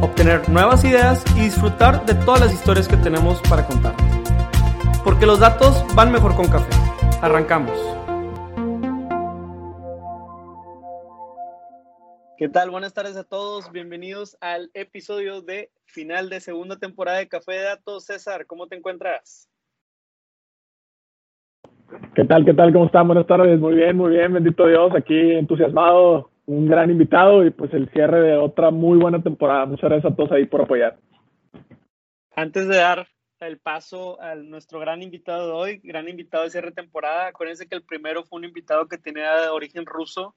obtener nuevas ideas y disfrutar de todas las historias que tenemos para contar. Porque los datos van mejor con café. Arrancamos. ¿Qué tal? Buenas tardes a todos. Bienvenidos al episodio de final de segunda temporada de Café de Datos. César, ¿cómo te encuentras? ¿Qué tal? ¿Qué tal? ¿Cómo están? Buenas tardes. Muy bien, muy bien. Bendito Dios. Aquí entusiasmado un gran invitado y pues el cierre de otra muy buena temporada. Muchas gracias a todos ahí por apoyar. Antes de dar el paso a nuestro gran invitado de hoy, gran invitado de cierre de temporada, acuérdense que el primero fue un invitado que tenía de origen ruso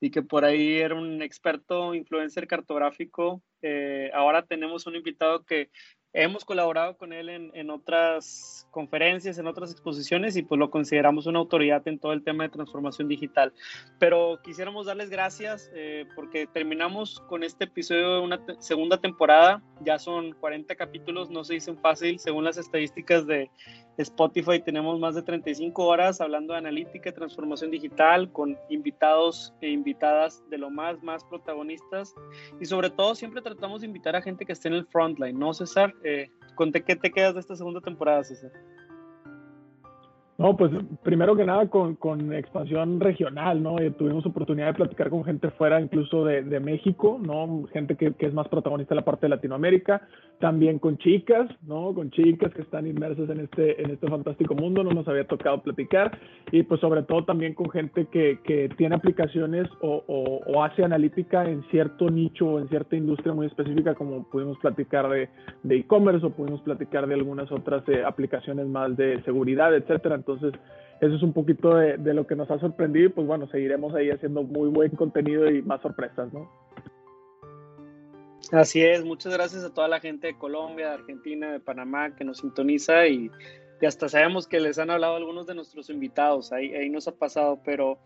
y que por ahí era un experto influencer cartográfico. Eh, ahora tenemos un invitado que hemos colaborado con él en, en, otras conferencias, en otras exposiciones y pues lo consideramos una autoridad en todo el tema de transformación digital. Pero quisiéramos darles gracias eh, porque terminamos con este episodio de una segunda temporada. Ya son 40 capítulos, no se dicen fácil. Según las estadísticas de Spotify tenemos más de 35 horas hablando de analítica y transformación digital con invitados e invitadas de lo más, más protagonistas. Y sobre todo siempre tratamos de invitar a gente que esté en el frontline, ¿no, César? Eh, ¿Con qué te quedas de esta segunda temporada, César? No, pues primero que nada con, con expansión regional, ¿no? Eh, tuvimos oportunidad de platicar con gente fuera incluso de, de México, ¿no? Gente que, que, es más protagonista en la parte de Latinoamérica, también con chicas, ¿no? Con chicas que están inmersas en este, en este fantástico mundo, no nos había tocado platicar, y pues sobre todo también con gente que, que tiene aplicaciones o, o, o, hace analítica en cierto nicho o en cierta industria muy específica, como pudimos platicar de e-commerce o pudimos platicar de algunas otras eh, aplicaciones más de seguridad, etcétera. Entonces, eso es un poquito de, de, lo que nos ha sorprendido y pues bueno, seguiremos ahí haciendo muy buen contenido y más sorpresas, ¿no? Así es, muchas gracias a toda la gente de Colombia, de Argentina, de Panamá que nos sintoniza y, y hasta sabemos que les han hablado algunos de nuestros invitados, ahí, ahí nos ha pasado, pero,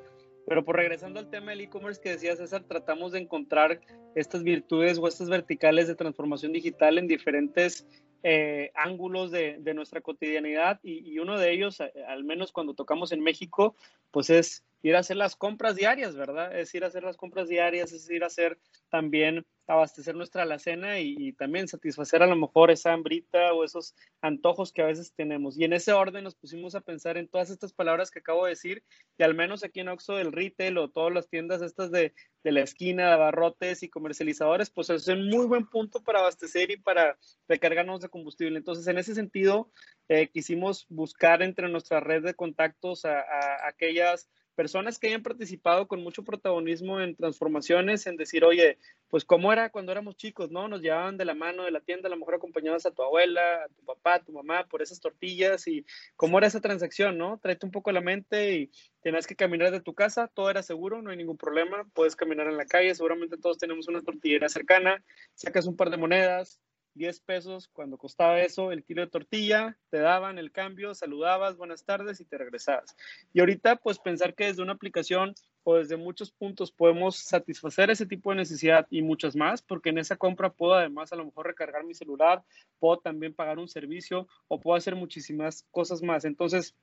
pero por regresando al tema del e-commerce que decía César, tratamos de encontrar estas virtudes o estas verticales de transformación digital en diferentes eh, ángulos de, de, nuestra cotidianidad y, y, uno de ellos, al menos cuando tocamos en México, pues es ir a hacer las compras diarias, ¿verdad? Es ir a hacer las compras diarias, es ir a hacer también abastecer nuestra alacena y, también satisfacer a lo mejor esa hambrita o esos antojos que a veces tenemos. Y en ese orden nos pusimos a pensar en todas estas palabras que acabo de decir y al menos aquí en Oxxo del retail o todas las tiendas estas de, de la esquina, de abarrotes y comercializadores, pues es un muy buen punto para abastecer y para recargarnos de combustible. Entonces, en ese sentido, eh, quisimos buscar entre nuestra red de contactos a aquellas personas que hayan participado con mucho protagonismo en transformaciones, en decir, oye, pues cómo era cuando éramos chicos, ¿no? Nos llevaban de la mano de la tienda, a lo mejor acompañadas a tu abuela, a tu papá, a tu mamá por esas tortillas y cómo era esa transacción, ¿no? Tráete un poco la mente y tenías que caminar de tu casa, todo era seguro, no hay ningún problema, puedes caminar en la calle, seguramente todos tenemos una tortillera cercana, sacas un par de monedas, 10 pesos cuando costaba eso el kilo de tortilla, te daban el cambio, saludabas, buenas tardes y te regresabas. Y ahorita pues pensar que desde una aplicación o desde muchos puntos podemos satisfacer ese tipo de necesidad y muchas más, porque en esa compra puedo además a lo mejor recargar mi celular, puedo también pagar un servicio o puedo hacer muchísimas cosas más. Entonces,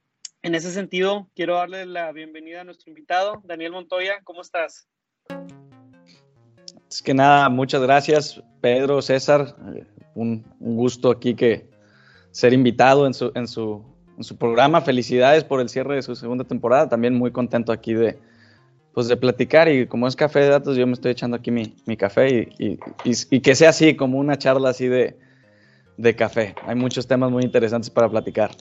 en ese sentido, quiero darle la bienvenida a nuestro invitado, Daniel Montoya, ¿cómo estás? Es que nada, muchas gracias, Pedro, César un, gusto aquí que ser invitado en su, en, su, en su programa. Felicidades por el cierre de su segunda temporada. También muy contento aquí de, pues de platicar y como es café de datos, yo me estoy echando aquí mi, mi café y, y, y, y, que sea así, como una charla así de, de café. Hay muchos temas muy interesantes para platicar.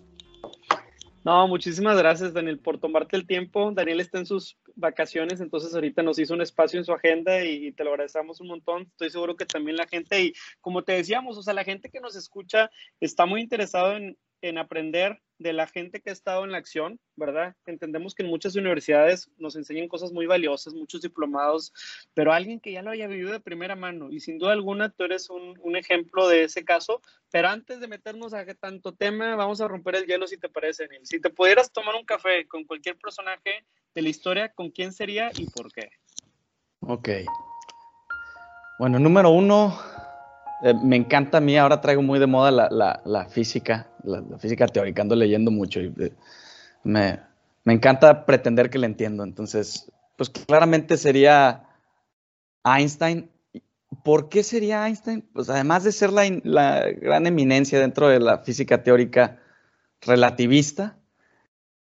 No, muchísimas gracias, Daniel, por tomarte el tiempo. Daniel está en sus vacaciones, entonces ahorita nos hizo un espacio en su agenda y, te lo agradecemos un montón. Estoy seguro que también la gente, y como te decíamos, o sea, la gente que nos escucha está muy interesado en, en aprender de la gente que ha estado en la acción, ¿verdad? Entendemos que en muchas universidades nos enseñan cosas muy valiosas, muchos diplomados, pero alguien que ya lo haya vivido de primera mano, y sin duda alguna tú eres un, un ejemplo de ese caso, pero antes de meternos a tanto tema, vamos a romper el hielo si te parece, Neil. Si te pudieras tomar un café con cualquier personaje de la historia, ¿con quién sería y por qué? Ok. Bueno, número uno, eh, me encanta a mí, ahora traigo muy de moda la, física, la, física teórica, ando leyendo mucho y eh, me, encanta pretender que la entiendo. Entonces, pues claramente sería Einstein. ¿Por qué sería Einstein? Pues además de ser la, la gran eminencia dentro de la física teórica relativista,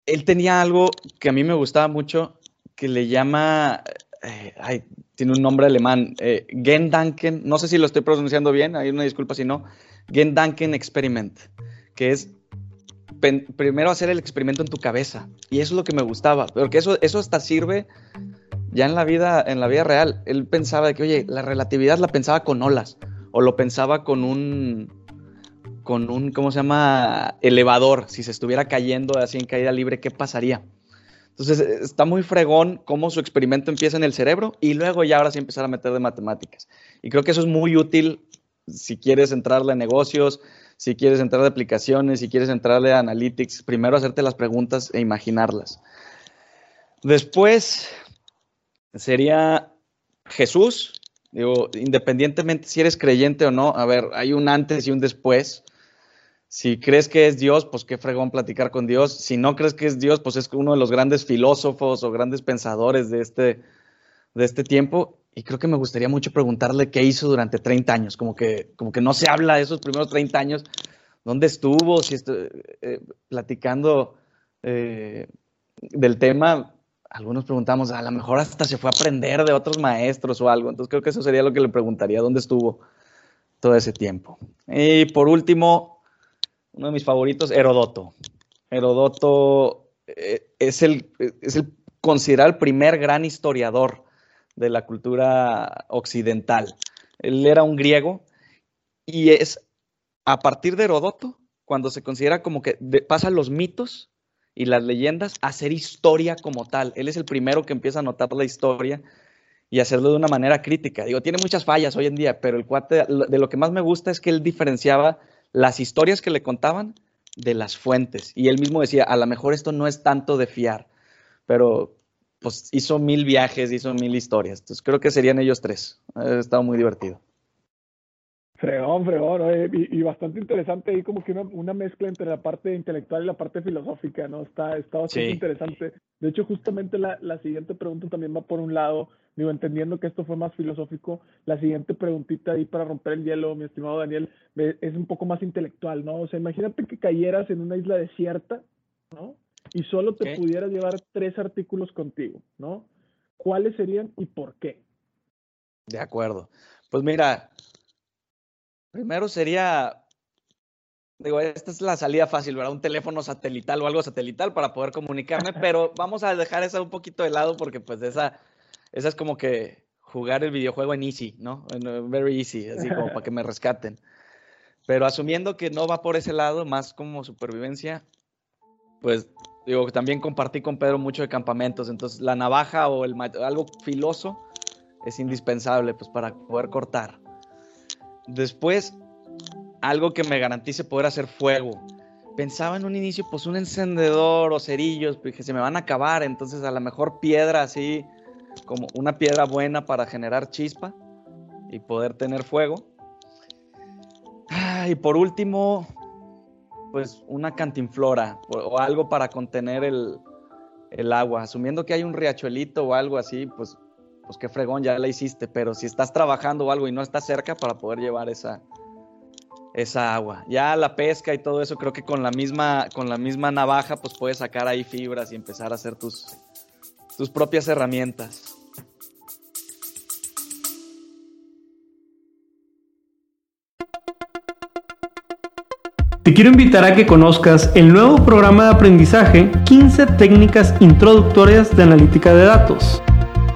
él tenía algo que a mí me gustaba mucho, que le llama eh, ay, tiene un nombre alemán, eh, Gendanken, no sé si lo estoy pronunciando bien, hay una disculpa si no, Gendanken Experiment, que es primero hacer el experimento en tu cabeza. Y eso es lo que me gustaba, porque eso, eso hasta sirve ya en la vida, en la vida real. Él pensaba que, oye, la relatividad la pensaba con olas, o lo pensaba con un, con un, ¿cómo se llama? Elevador. Si se estuviera cayendo así en caída libre, ¿qué pasaría? Entonces está muy fregón cómo su experimento empieza en el cerebro y luego ya ahora sí empezar a meter de matemáticas. Y creo que eso es muy útil si quieres entrarle a negocios, si quieres entrar de aplicaciones, si quieres entrarle a analytics, primero hacerte las preguntas e imaginarlas. Después sería Jesús, digo, independientemente si eres creyente o no, a ver, hay un antes y un después. Si crees que es Dios, pues qué fregón platicar con Dios. Si no crees que es Dios, pues es uno de los grandes filósofos o grandes pensadores de este, de este tiempo. Y creo que me gustaría mucho preguntarle qué hizo durante 30 años. Como que, como que no se habla de esos primeros 30 años. ¿Dónde estuvo? Si estoy, eh, platicando eh, del tema, algunos preguntamos, a lo mejor hasta se fue a aprender de otros maestros o algo. Entonces creo que eso sería lo que le preguntaría, ¿dónde estuvo todo ese tiempo? Y por último, uno de mis favoritos, Herodoto. Herodoto eh, es, el, es el considerado el primer gran historiador de la cultura occidental. Él era un griego y es a partir de Herodoto cuando se considera como que pasan los mitos y las leyendas a ser historia como tal. Él es el primero que empieza a notar la historia y hacerlo de una manera crítica. Digo, tiene muchas fallas hoy en día, pero el cuate, de lo que más me gusta es que él diferenciaba las historias que le contaban de las fuentes. Y él mismo decía, a lo mejor esto no es tanto de fiar, pero pues hizo mil viajes, hizo mil historias. Entonces creo que serían ellos tres. Ha estado muy divertido. Fregón, fregón, y, bastante interesante ahí como que una, mezcla entre la parte intelectual y la parte filosófica, ¿no? Está, está bastante interesante. De hecho, justamente la, la siguiente pregunta también va por un lado, digo, entendiendo que esto fue más filosófico, la siguiente preguntita ahí para romper el hielo, mi estimado Daniel, es un poco más intelectual, ¿no? O sea, imagínate que cayeras en una isla desierta, ¿no? Y solo te pudieras llevar tres artículos contigo, ¿no? ¿Cuáles serían y por qué? De acuerdo. Pues mira, Primero sería, digo, esta es la salida fácil, ¿verdad? Un teléfono satelital o algo satelital para poder comunicarme, pero vamos a dejar esa un poquito de lado porque pues esa, esa es como que jugar el videojuego en easy, ¿no? En very easy, así como para que me rescaten. Pero asumiendo que no va por ese lado, más como supervivencia, pues digo, también compartí con Pedro mucho de campamentos, entonces la navaja o el algo filoso es indispensable pues para poder cortar. Después, algo que me garantice poder hacer fuego. Pensaba en un inicio, pues un encendedor o cerillos, pues, que se me van a acabar, entonces a lo mejor piedra así, como una piedra buena para generar chispa y poder tener fuego. Ah, y por último, pues una cantinflora o, algo para contener el, el, agua. Asumiendo que hay un riachuelito o algo así, pues pues qué fregón, ya la hiciste, pero si estás trabajando o algo y no estás cerca para poder llevar esa, esa agua. Ya la pesca y todo eso, creo que con la misma, con la misma navaja, pues puedes sacar ahí fibras y empezar a hacer tus, tus propias herramientas. Te quiero invitar a que conozcas el nuevo programa de aprendizaje 15 técnicas introductorias de analítica de datos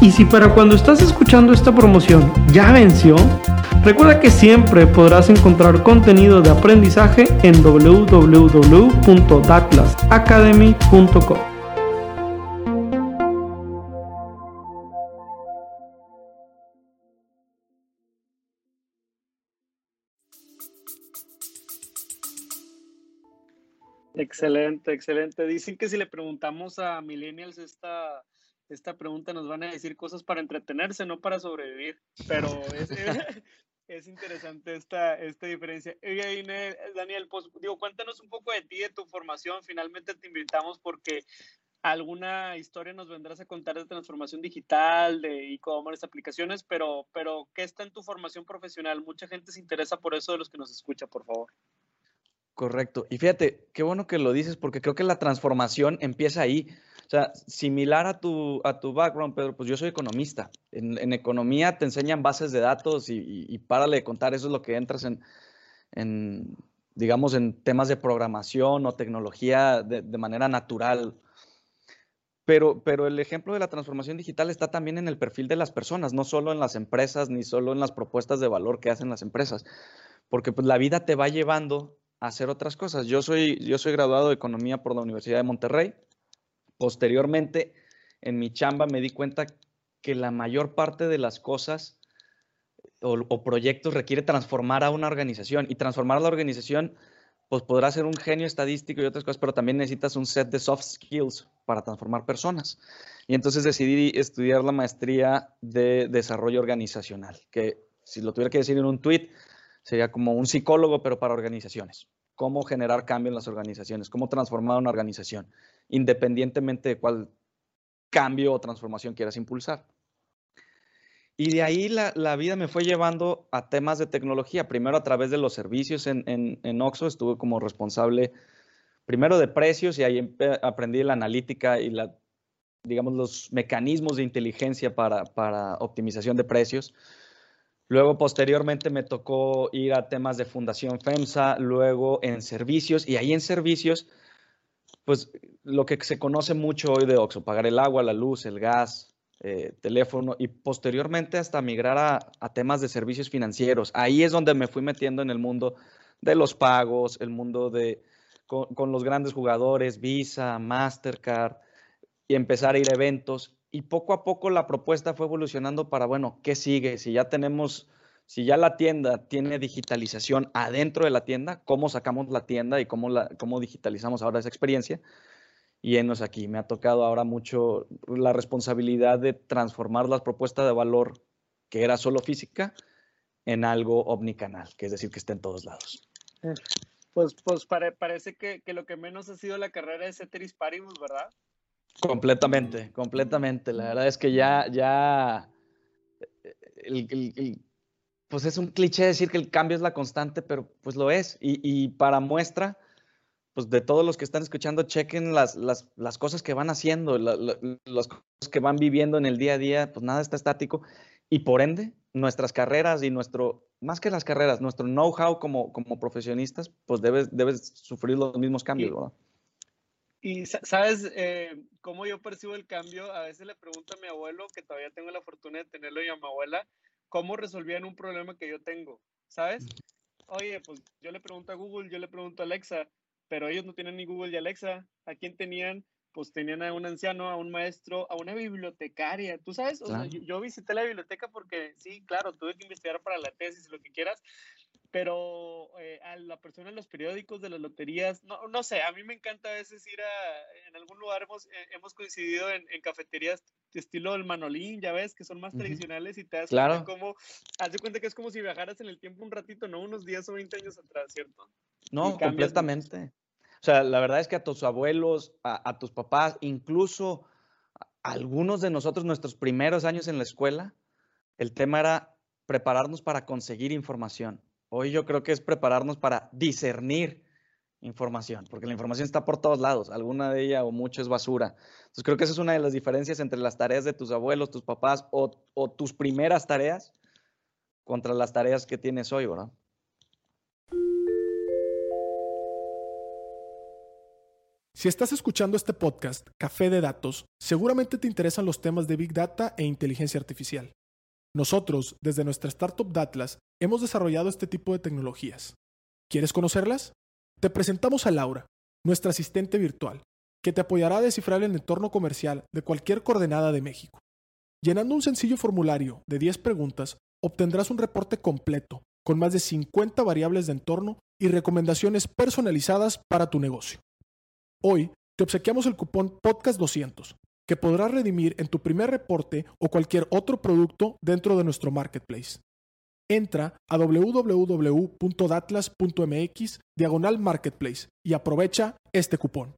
Y si para cuando estás escuchando esta promoción ya venció, recuerda que siempre podrás encontrar contenido de aprendizaje en www.datlasacademy.com. Excelente, excelente. Dicen que si le preguntamos a millennials esta, esta pregunta nos van a decir cosas para entretenerse, no para sobrevivir. Pero es, es, interesante esta, esta diferencia. Daniel, pues digo, cuéntanos un poco de ti, de tu formación. Finalmente te invitamos porque alguna historia nos vendrás a contar de transformación digital, de e-commerce, aplicaciones, pero, pero ¿qué está en tu formación profesional? Mucha gente se interesa por eso de los que nos escucha, por favor. Correcto. Y fíjate, qué bueno que lo dices porque creo que la transformación empieza ahí. O sea, similar a tu, a tu background, Pedro, pues yo soy economista. En, economía te enseñan bases de datos y, y, párale de contar, eso es lo que entras en, digamos, en temas de programación o tecnología de, manera natural. Pero, pero el ejemplo de la transformación digital está también en el perfil de las personas, no solo en las empresas ni solo en las propuestas de valor que hacen las empresas, porque pues la vida te va llevando hacer otras cosas. Yo soy, yo soy graduado de Economía por la Universidad de Monterrey. Posteriormente, en mi chamba me di cuenta que la mayor parte de las cosas o, proyectos requiere transformar a una organización y transformar a la organización pues podrá ser un genio estadístico y otras cosas, pero también necesitas un set de soft skills para transformar personas. Y entonces decidí estudiar la maestría de desarrollo organizacional, que si lo tuviera que decir en un tweet, sería como un psicólogo, pero para organizaciones. Cómo generar cambio en las organizaciones, cómo transformar una organización, independientemente de cuál cambio o transformación quieras impulsar. Y de ahí la, vida me fue llevando a temas de tecnología. Primero a través de los servicios en, en, Oxo, estuve como responsable primero de precios y ahí aprendí la analítica y la, digamos, los mecanismos de inteligencia para, para optimización de precios. Luego, posteriormente, me tocó ir a temas de Fundación FEMSA, luego en servicios, y ahí en servicios, pues lo que se conoce mucho hoy de Oxo, pagar el agua, la luz, el gas, eh, teléfono, y posteriormente hasta migrar a, temas de servicios financieros. Ahí es donde me fui metiendo en el mundo de los pagos, el mundo de, con, con los grandes jugadores, Visa, Mastercard, y empezar a ir a eventos y poco a poco la propuesta fue evolucionando para, bueno, ¿qué sigue? Si ya tenemos, si ya la tienda tiene digitalización adentro de la tienda, ¿cómo sacamos la tienda y cómo, cómo digitalizamos ahora esa experiencia? Y enos aquí, me ha tocado ahora mucho la responsabilidad de transformar la propuesta de valor que era solo física en algo omnicanal, que es decir, que esté en todos lados. Pues, pues parece que, que, lo que menos ha sido la carrera de Ceteris Paribus, ¿verdad? Completamente, completamente. La verdad es que ya, ya, pues es un cliché decir que el cambio es la constante, pero pues lo es. Y, para muestra, pues de todos los que están escuchando, chequen las, las, las cosas que van haciendo, las cosas que van viviendo en el día a día, pues nada está estático. Y por ende, nuestras carreras y nuestro, más que las carreras, nuestro know-how como, como profesionistas, pues debes, debes sufrir los mismos cambios, ¿verdad? Y sabes eh, cómo yo percibo el cambio. A veces le pregunto a mi abuelo, que todavía tengo la fortuna de tenerlo, y a mi abuela, cómo resolvían un problema que yo tengo. ¿Sabes? Oye, pues yo le pregunto a Google, yo le pregunto a Alexa, pero ellos no tienen ni Google ni Alexa. ¿A quién tenían? Pues tenían a un anciano, a un maestro, a una bibliotecaria. ¿Tú sabes? O sea, yo, yo, visité la biblioteca porque, sí, claro, tuve que investigar para la tesis, lo que quieras, pero eh, a la persona en los periódicos de las loterías, no, no sé, a mí me encanta a veces ir a, en algún lugar hemos, eh, hemos coincidido en, en, cafeterías de estilo del Manolín, ya ves, que son más tradicionales y te das cuenta como, haz de cuenta que es como si viajaras en el tiempo un ratito, no unos 10 o 20 años atrás, ¿cierto? No, completamente. O sea, la verdad es que a tus abuelos, a, a tus papás, incluso a algunos de nosotros, nuestros primeros años en la escuela, el tema era prepararnos para conseguir información. Hoy yo creo que es prepararnos para discernir información, porque la información está por todos lados, alguna de ella o mucho es basura. Entonces creo que esa es una de las diferencias entre las tareas de tus abuelos, tus papás o, tus primeras tareas contra las tareas que tienes hoy, ¿verdad? Si estás escuchando este podcast, Café de Datos, seguramente te interesan los temas de Big Data e inteligencia artificial. Nosotros, desde nuestra startup Datlas, hemos desarrollado este tipo de tecnologías. ¿Quieres conocerlas? Te presentamos a Laura, nuestra asistente virtual, que te apoyará a descifrar el entorno comercial de cualquier coordenada de México. Llenando un sencillo formulario de 10 preguntas, obtendrás un reporte completo, con más de 50 variables de entorno y recomendaciones personalizadas para tu negocio. Hoy te obsequiamos el cupón Podcast200, que podrás redimir en tu primer reporte o cualquier otro producto dentro de nuestro marketplace. Entra a www.datlas.mx diagonal marketplace y aprovecha este cupón.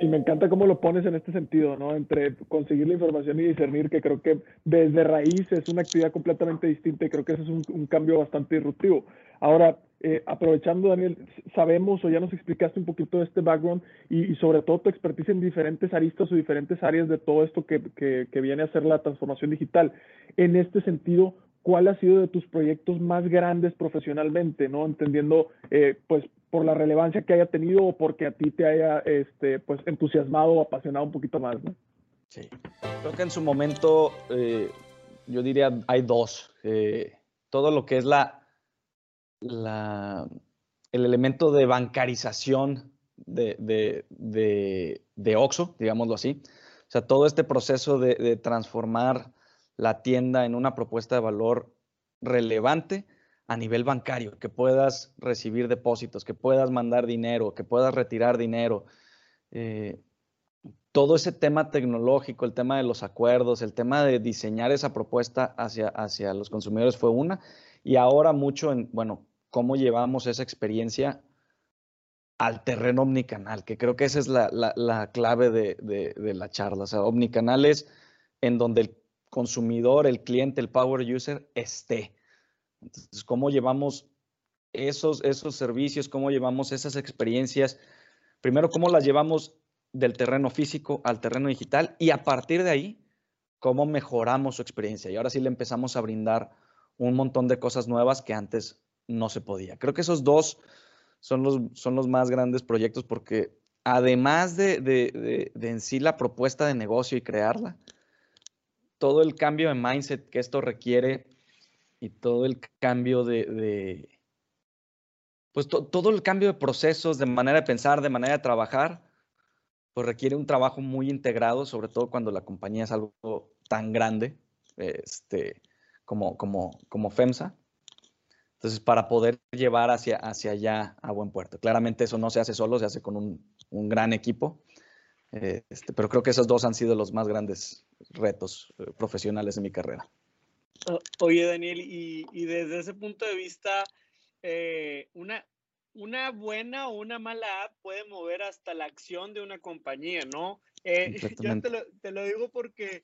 Y, me, encanta cómo lo pones en este sentido, ¿no? Entre conseguir la información y discernir, que creo que desde raíz es una actividad completamente distinta y creo que ese es un cambio bastante disruptivo. Ahora, eh, aprovechando, Daniel, sabemos o ya nos explicaste un poquito de este background y, sobre todo tu expertise en diferentes aristas o diferentes áreas de todo esto que, que, viene a ser la transformación digital. En este sentido, ¿cuál ha sido de tus proyectos más grandes profesionalmente, no? Entendiendo, eh, pues, por la relevancia que haya tenido o porque a ti te haya, este, pues, entusiasmado o apasionado un poquito más, ¿no? Sí, creo que en su momento, eh, yo diría, hay dos. todo lo que es la la, el elemento de bancarización de, de, de, OXO, digámoslo así. O sea, todo este proceso de, transformar la tienda en una propuesta de valor relevante a nivel bancario, que puedas recibir depósitos, que puedas mandar dinero, que puedas retirar dinero. Eh, todo ese tema tecnológico, el tema de los acuerdos, el tema de diseñar esa propuesta hacia, hacia los consumidores fue una. Y ahora mucho en, bueno, cómo llevamos esa experiencia al terreno omnicanal, que creo que esa es la, clave de, la charla. O sea, omnicanal es en donde el consumidor, el cliente, el power user esté. Entonces, cómo llevamos esos, esos servicios, cómo llevamos esas experiencias, primero, cómo las llevamos del terreno físico al terreno digital y a partir de ahí, cómo mejoramos su experiencia. Y ahora sí le empezamos a brindar un montón de cosas nuevas que antes no se podía. Creo que esos dos son los, son los más grandes proyectos porque además de, en sí la propuesta de negocio y crearla, todo el cambio de mindset que esto requiere y todo el cambio de, pues todo el cambio de procesos, de manera de pensar, de manera de trabajar, pues requiere un trabajo muy integrado, sobre todo cuando la compañía es algo tan grande este, como, como, como FEMSA. Entonces, para poder llevar hacia, hacia allá a buen puerto. Claramente eso no se hace solo, se hace con un, un gran equipo, este, pero creo que esos dos han sido los más grandes retos eh, profesionales de mi carrera. Oye, Daniel, y, y desde ese punto de vista, eh, una, una buena o una mala app puede mover hasta la acción de una compañía, ¿no? yo te lo, te lo, digo porque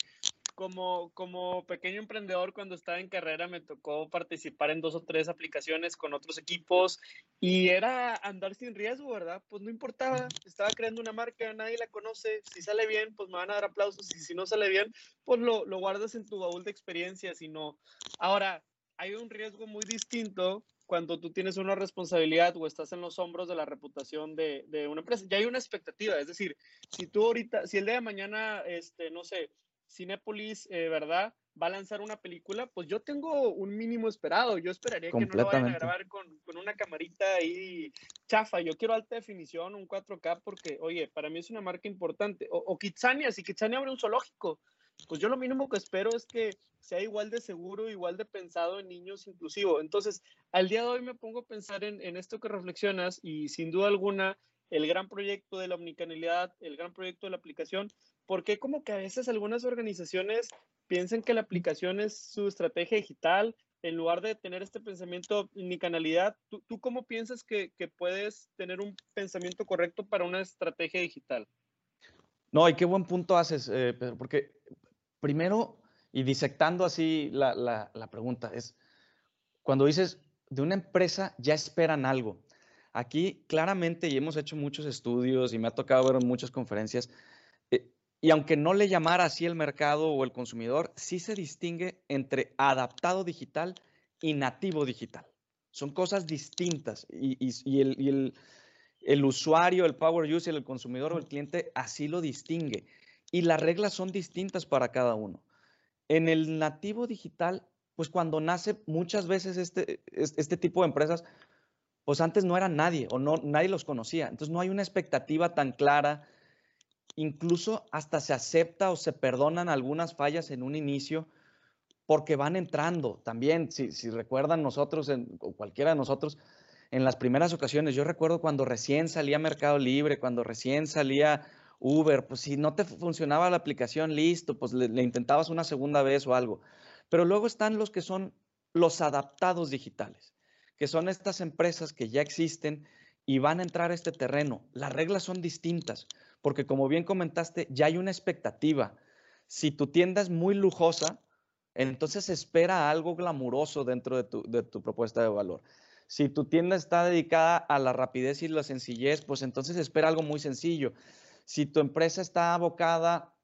como, como pequeño emprendedor, cuando estaba en carrera, me tocó participar en dos o tres aplicaciones con otros equipos y era andar sin riesgo, ¿verdad? Pues no importaba, estaba creando una marca, nadie la conoce, si sale bien, pues me van a dar aplausos y si no sale bien, pues lo, lo guardas en tu baúl de experiencias y no. Ahora, hay un riesgo muy distinto cuando tú tienes una responsabilidad o estás en los hombros de la reputación de, de, una empresa. Ya hay una expectativa, es decir, si tú ahorita, si el día de mañana, este, no sé, Cinepolis, eh, ¿verdad? Va a lanzar una película, pues yo tengo un mínimo esperado. Yo esperaría que no lo vayan a grabar con, una camarita ahí chafa. Yo quiero alta definición, un 4K, porque, oye, para mí es una marca importante. O, o Kitsania, si Kitsania abre un zoológico, pues yo lo mínimo que espero es que sea igual de seguro, igual de pensado en niños inclusivo. Entonces, al día de hoy me pongo a pensar en, en esto que reflexionas y sin duda alguna el gran proyecto de la omnicanalidad, el gran proyecto de la aplicación, porque como que a veces algunas organizaciones piensan que la aplicación es su estrategia digital en lugar de tener este pensamiento omnicanalidad? ¿Tú, tú cómo piensas que, que, puedes tener un pensamiento correcto para una estrategia digital? No, y qué buen punto haces, eh, Pedro, porque primero y disectando así la, la, pregunta, es cuando dices, de una empresa ya esperan algo. Aquí claramente, y hemos hecho muchos estudios y me ha tocado ver muchas conferencias, y aunque no le llamara así el mercado o el consumidor, sí se distingue entre adaptado digital y nativo digital. Son cosas distintas y, el, y el, el, usuario, el power user, el consumidor o el cliente así lo distingue. Y las reglas son distintas para cada uno. En el nativo digital, pues cuando nace muchas veces este, este tipo de empresas, pues antes no era nadie o no, nadie los conocía. Entonces no hay una expectativa tan clara. Incluso hasta se acepta o se perdonan algunas fallas en un inicio porque van entrando. También, si, recuerdan nosotros, o cualquiera de nosotros, en las primeras ocasiones, yo recuerdo cuando recién salía Mercado Libre, cuando recién salía Uber, pues si no te funcionaba la aplicación, listo, pues le, intentabas una segunda vez o algo. Pero luego están los que son los adaptados digitales, que son estas empresas que ya existen y van a entrar a este terreno. Las reglas son distintas, porque como bien comentaste, ya hay una expectativa. Si tu tienda es muy lujosa, entonces espera algo glamuroso dentro de tu, de tu propuesta de valor. Si tu tienda está dedicada a la rapidez y la sencillez, pues entonces espera algo muy sencillo. Si tu empresa está abocada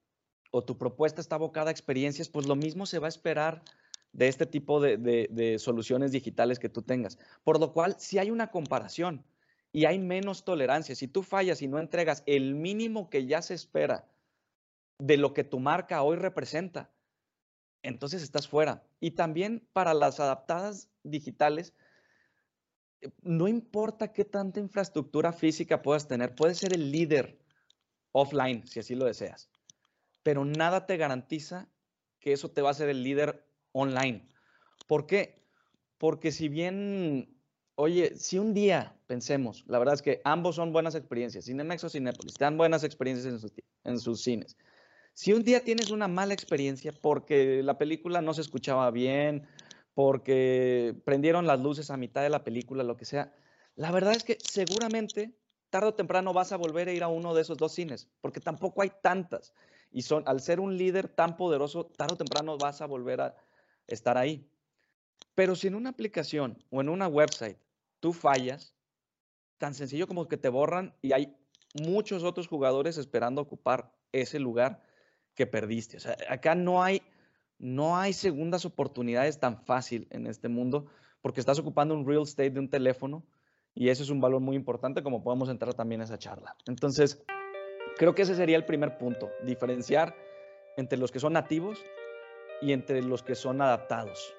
o tu propuesta está abocada a experiencias, pues lo mismo se va a esperar de este tipo de, soluciones digitales que tú tengas. Por lo cual, si hay una comparación y hay menos tolerancia, si tú fallas y no entregas el mínimo que ya se espera de lo que tu marca hoy representa, entonces estás fuera. Y también para las adaptadas digitales, no importa qué tanta infraestructura física puedas tener, puedes ser el líder offline, si así lo deseas. Pero nada te garantiza que eso te va a ser el líder online. ¿Por qué? Porque si bien, oye, si un día pensemos, la verdad es que ambos son buenas experiencias, Cinemex o Cinepolis, dan buenas experiencias en sus, en sus cines. Si un día tienes una mala experiencia porque la película no se escuchaba bien, porque prendieron las luces a mitad de la película, lo que sea, la verdad es que seguramente tarde o temprano vas a volver a ir a uno de esos dos cines, porque tampoco hay tantas. Y son, al ser un líder tan poderoso, tarde o temprano vas a volver a estar ahí. Pero si en una aplicación o en una website tú fallas, tan sencillo como que te borran y hay muchos otros jugadores esperando ocupar ese lugar que perdiste. O sea, acá no hay, no hay segundas oportunidades tan fácil en este mundo porque estás ocupando un real estate de un teléfono y eso es un valor muy importante como podemos entrar también a esa charla. Entonces, creo que ese sería el primer punto, diferenciar entre los que son nativos y entre los que son adaptados.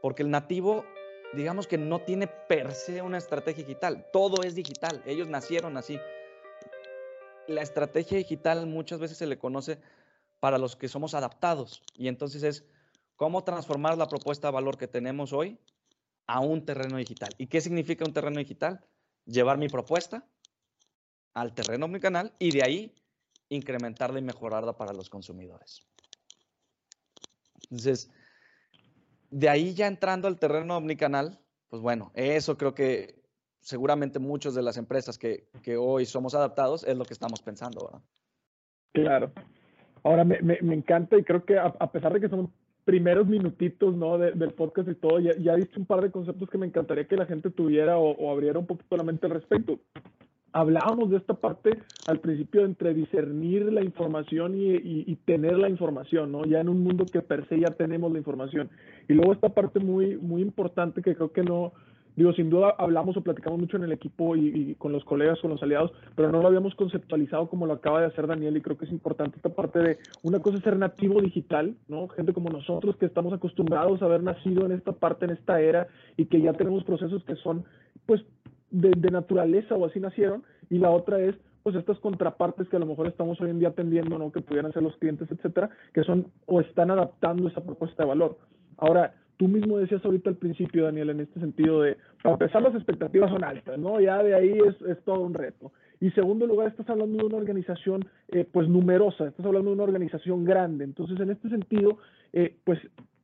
Porque el nativo, digamos que no tiene per se una estrategia digital, todo es digital, ellos nacieron así. La estrategia digital muchas veces se le conoce para los que somos adaptados y entonces es cómo transformar la propuesta de valor que tenemos hoy a un terreno digital. ¿Y qué significa un terreno digital? Llevar mi propuesta al terreno omnicanal y de ahí incrementarla y mejorarla para los consumidores. Entonces, de ahí ya entrando al terreno omnicanal, pues bueno, eso creo que seguramente muchas de las empresas que, hoy somos adaptados es lo que estamos pensando, ¿verdad? Claro. Ahora me, encanta y creo que a, a, pesar de que somos primeros minutitos ¿no? del podcast y todo, ya, ya diste un par de conceptos que me encantaría que la gente tuviera o, abriera un poquito la mente al respecto. Hablábamos de esta parte al principio entre discernir la información y, y, tener la información, ¿no? Ya en un mundo que per se ya tenemos la información. Y luego esta parte muy, muy importante que creo que no, Digo, sin duda hablamos o platicamos mucho en el equipo y, con los colegas, con los aliados, pero no lo habíamos conceptualizado como lo acaba de hacer Daniel y creo que es importante esta parte de una cosa es ser nativo digital, ¿no? Gente como nosotros que estamos acostumbrados a haber nacido en esta parte, en esta era y que ya tenemos procesos que son, pues, de, naturaleza o así nacieron y la otra es pues estas contrapartes que a lo mejor estamos hoy en día atendiendo, ¿no? Que pudieran ser los clientes, etcétera, que son o están adaptando esa propuesta de valor. Ahora, Tú mismo decías ahorita al principio, Daniel, en este sentido de, para empezar, las expectativas son altas, ¿no? Ya de ahí es, es todo un reto. Y segundo lugar, estás hablando de una organización, eh, pues, numerosa, estás hablando de una organización grande. Entonces, en este sentido, eh, pues,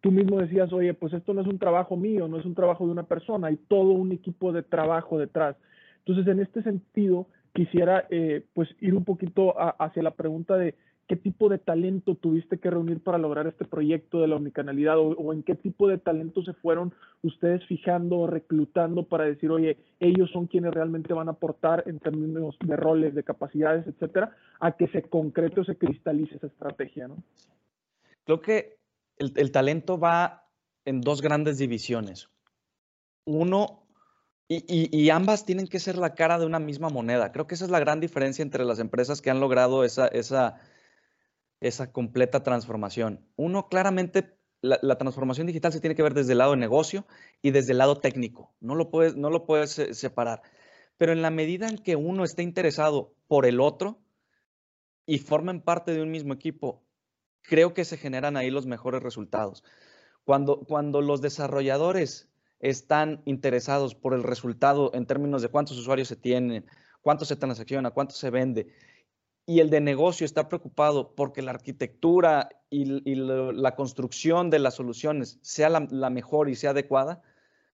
tú mismo decías, oye, pues esto no es un trabajo mío, no es un trabajo de una persona, hay todo un equipo de trabajo detrás. Entonces, en este sentido, quisiera, eh, pues, ir un poquito hacia la pregunta de ¿qué tipo de talento tuviste que reunir para lograr este proyecto de la omnicanalidad? O, en qué tipo de talento se fueron ustedes fijando o reclutando para decir, oye, ellos son quienes realmente van a aportar en términos de roles, de capacidades, etcétera, a que se concrete o se cristalice esa estrategia, ¿no? Creo que el talento va en dos grandes divisiones. Uno, y, ambas tienen que ser la cara de una misma moneda. Creo que esa es la gran diferencia entre las empresas que han logrado esa, esa, esa completa transformación. Uno, claramente, la, transformación digital se tiene que ver desde el lado de negocio y desde el lado técnico. No lo puedes, no lo puedes eh, separar. Pero en la medida en que uno esté interesado por el otro y formen parte de un mismo equipo, creo que se generan ahí los mejores resultados. Cuando, cuando los desarrolladores están interesados por el resultado en términos de cuántos usuarios se tienen, cuánto se transacciona, cuánto se vende, y el de negocio está preocupado porque la arquitectura y, la construcción de las soluciones sea la, mejor y sea adecuada,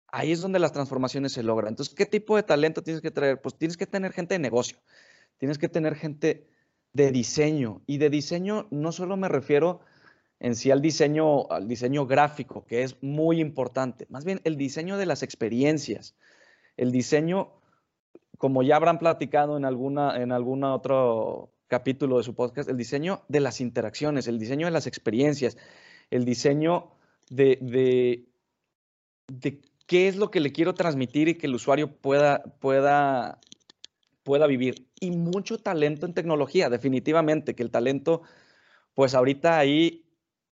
ahí es donde las transformaciones se logran. Entonces, ¿qué tipo de talento tienes que traer? Pues tienes que tener gente de negocio, tienes que tener gente de diseño. Y de diseño no solo me refiero en sí al diseño, al diseño gráfico, que es muy importante. Más bien el diseño de las experiencias, el diseño, como ya habrán platicado en alguna, en alguna otro capítulo de su podcast, el diseño de las interacciones, el diseño de las experiencias, el diseño de, de, de qué es lo que le quiero transmitir y que el usuario pueda, pueda, pueda vivir. Y mucho talento en tecnología, definitivamente, que el talento, pues ahorita ahí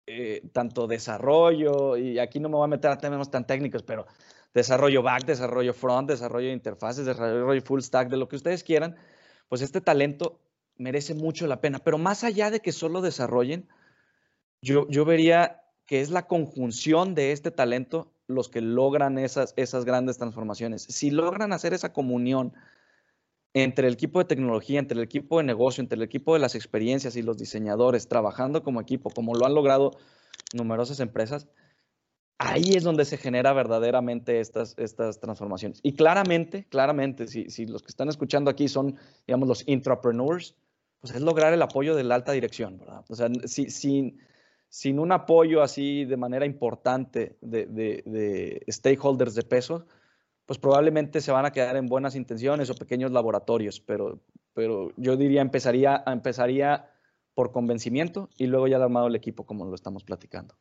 eh, tanto desarrollo, y aquí no me voy a meter a temas tan técnicos, pero desarrollo back, desarrollo front, desarrollo de interfaces, desarrollo full stack, de lo que ustedes quieran, pues este talento merece mucho la pena. Pero más allá de que solo desarrollen, yo, yo vería que es la conjunción de este talento los que logran esas, esas grandes transformaciones. Si logran hacer esa comunión entre el equipo de tecnología, entre el equipo de negocio, entre el equipo de las experiencias y los diseñadores, trabajando como equipo, como lo han logrado numerosas empresas, ahí es donde se genera verdaderamente estas, estas transformaciones. Y claramente, claramente, si, si los que están escuchando aquí son, digamos, los intrapreneurs, pues es lograr el apoyo de la alta dirección, ¿verdad? O sea, si, sin, sin un apoyo así de manera importante de, de, de stakeholders de peso, pues probablemente se van a quedar en buenas intenciones o pequeños laboratorios, pero, pero yo diría empezaría, empezaría por convencimiento y luego ya armado el equipo como lo estamos platicando.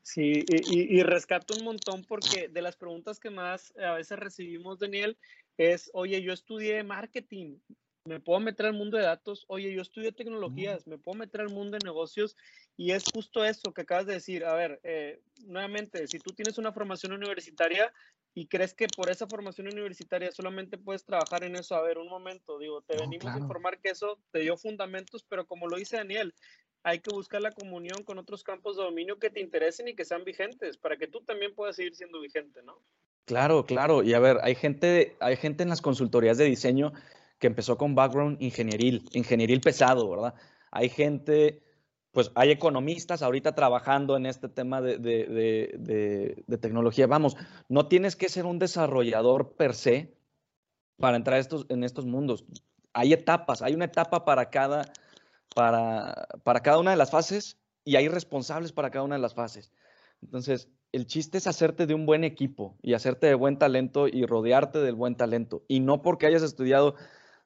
Sí, y, y, rescato un montón porque de las preguntas que más a veces recibimos, Daniel, es, oye, yo estudié marketing, me puedo meter al mundo de datos, oye, yo estudio tecnologías, me puedo meter al mundo de negocios y es justo eso que acabas de decir. A ver, eh, nuevamente, si tú tienes una formación universitaria y crees que por esa formación universitaria solamente puedes trabajar en eso, a ver, un momento, digo, te venimos a informar que eso te dio fundamentos, pero como lo dice Daniel, hay que buscar la comunión con otros campos de dominio que te interesen y que sean vigentes para que tú también puedas seguir siendo vigente, ¿no? Claro, claro. Y a ver, hay gente, hay gente en las consultorías de diseño que empezó con background ingenieril, ingenieril pesado, ¿verdad? Hay gente, pues hay economistas ahorita trabajando en este tema de, tecnología. Vamos, no tienes que ser un desarrollador per se para entrar estos, en estos mundos. Hay etapas, hay una etapa para cada, para, para cada una de las fases y hay responsables para cada una de las fases. Entonces, el chiste es hacerte de un buen equipo y hacerte de buen talento y rodearte del buen talento. Y no porque hayas estudiado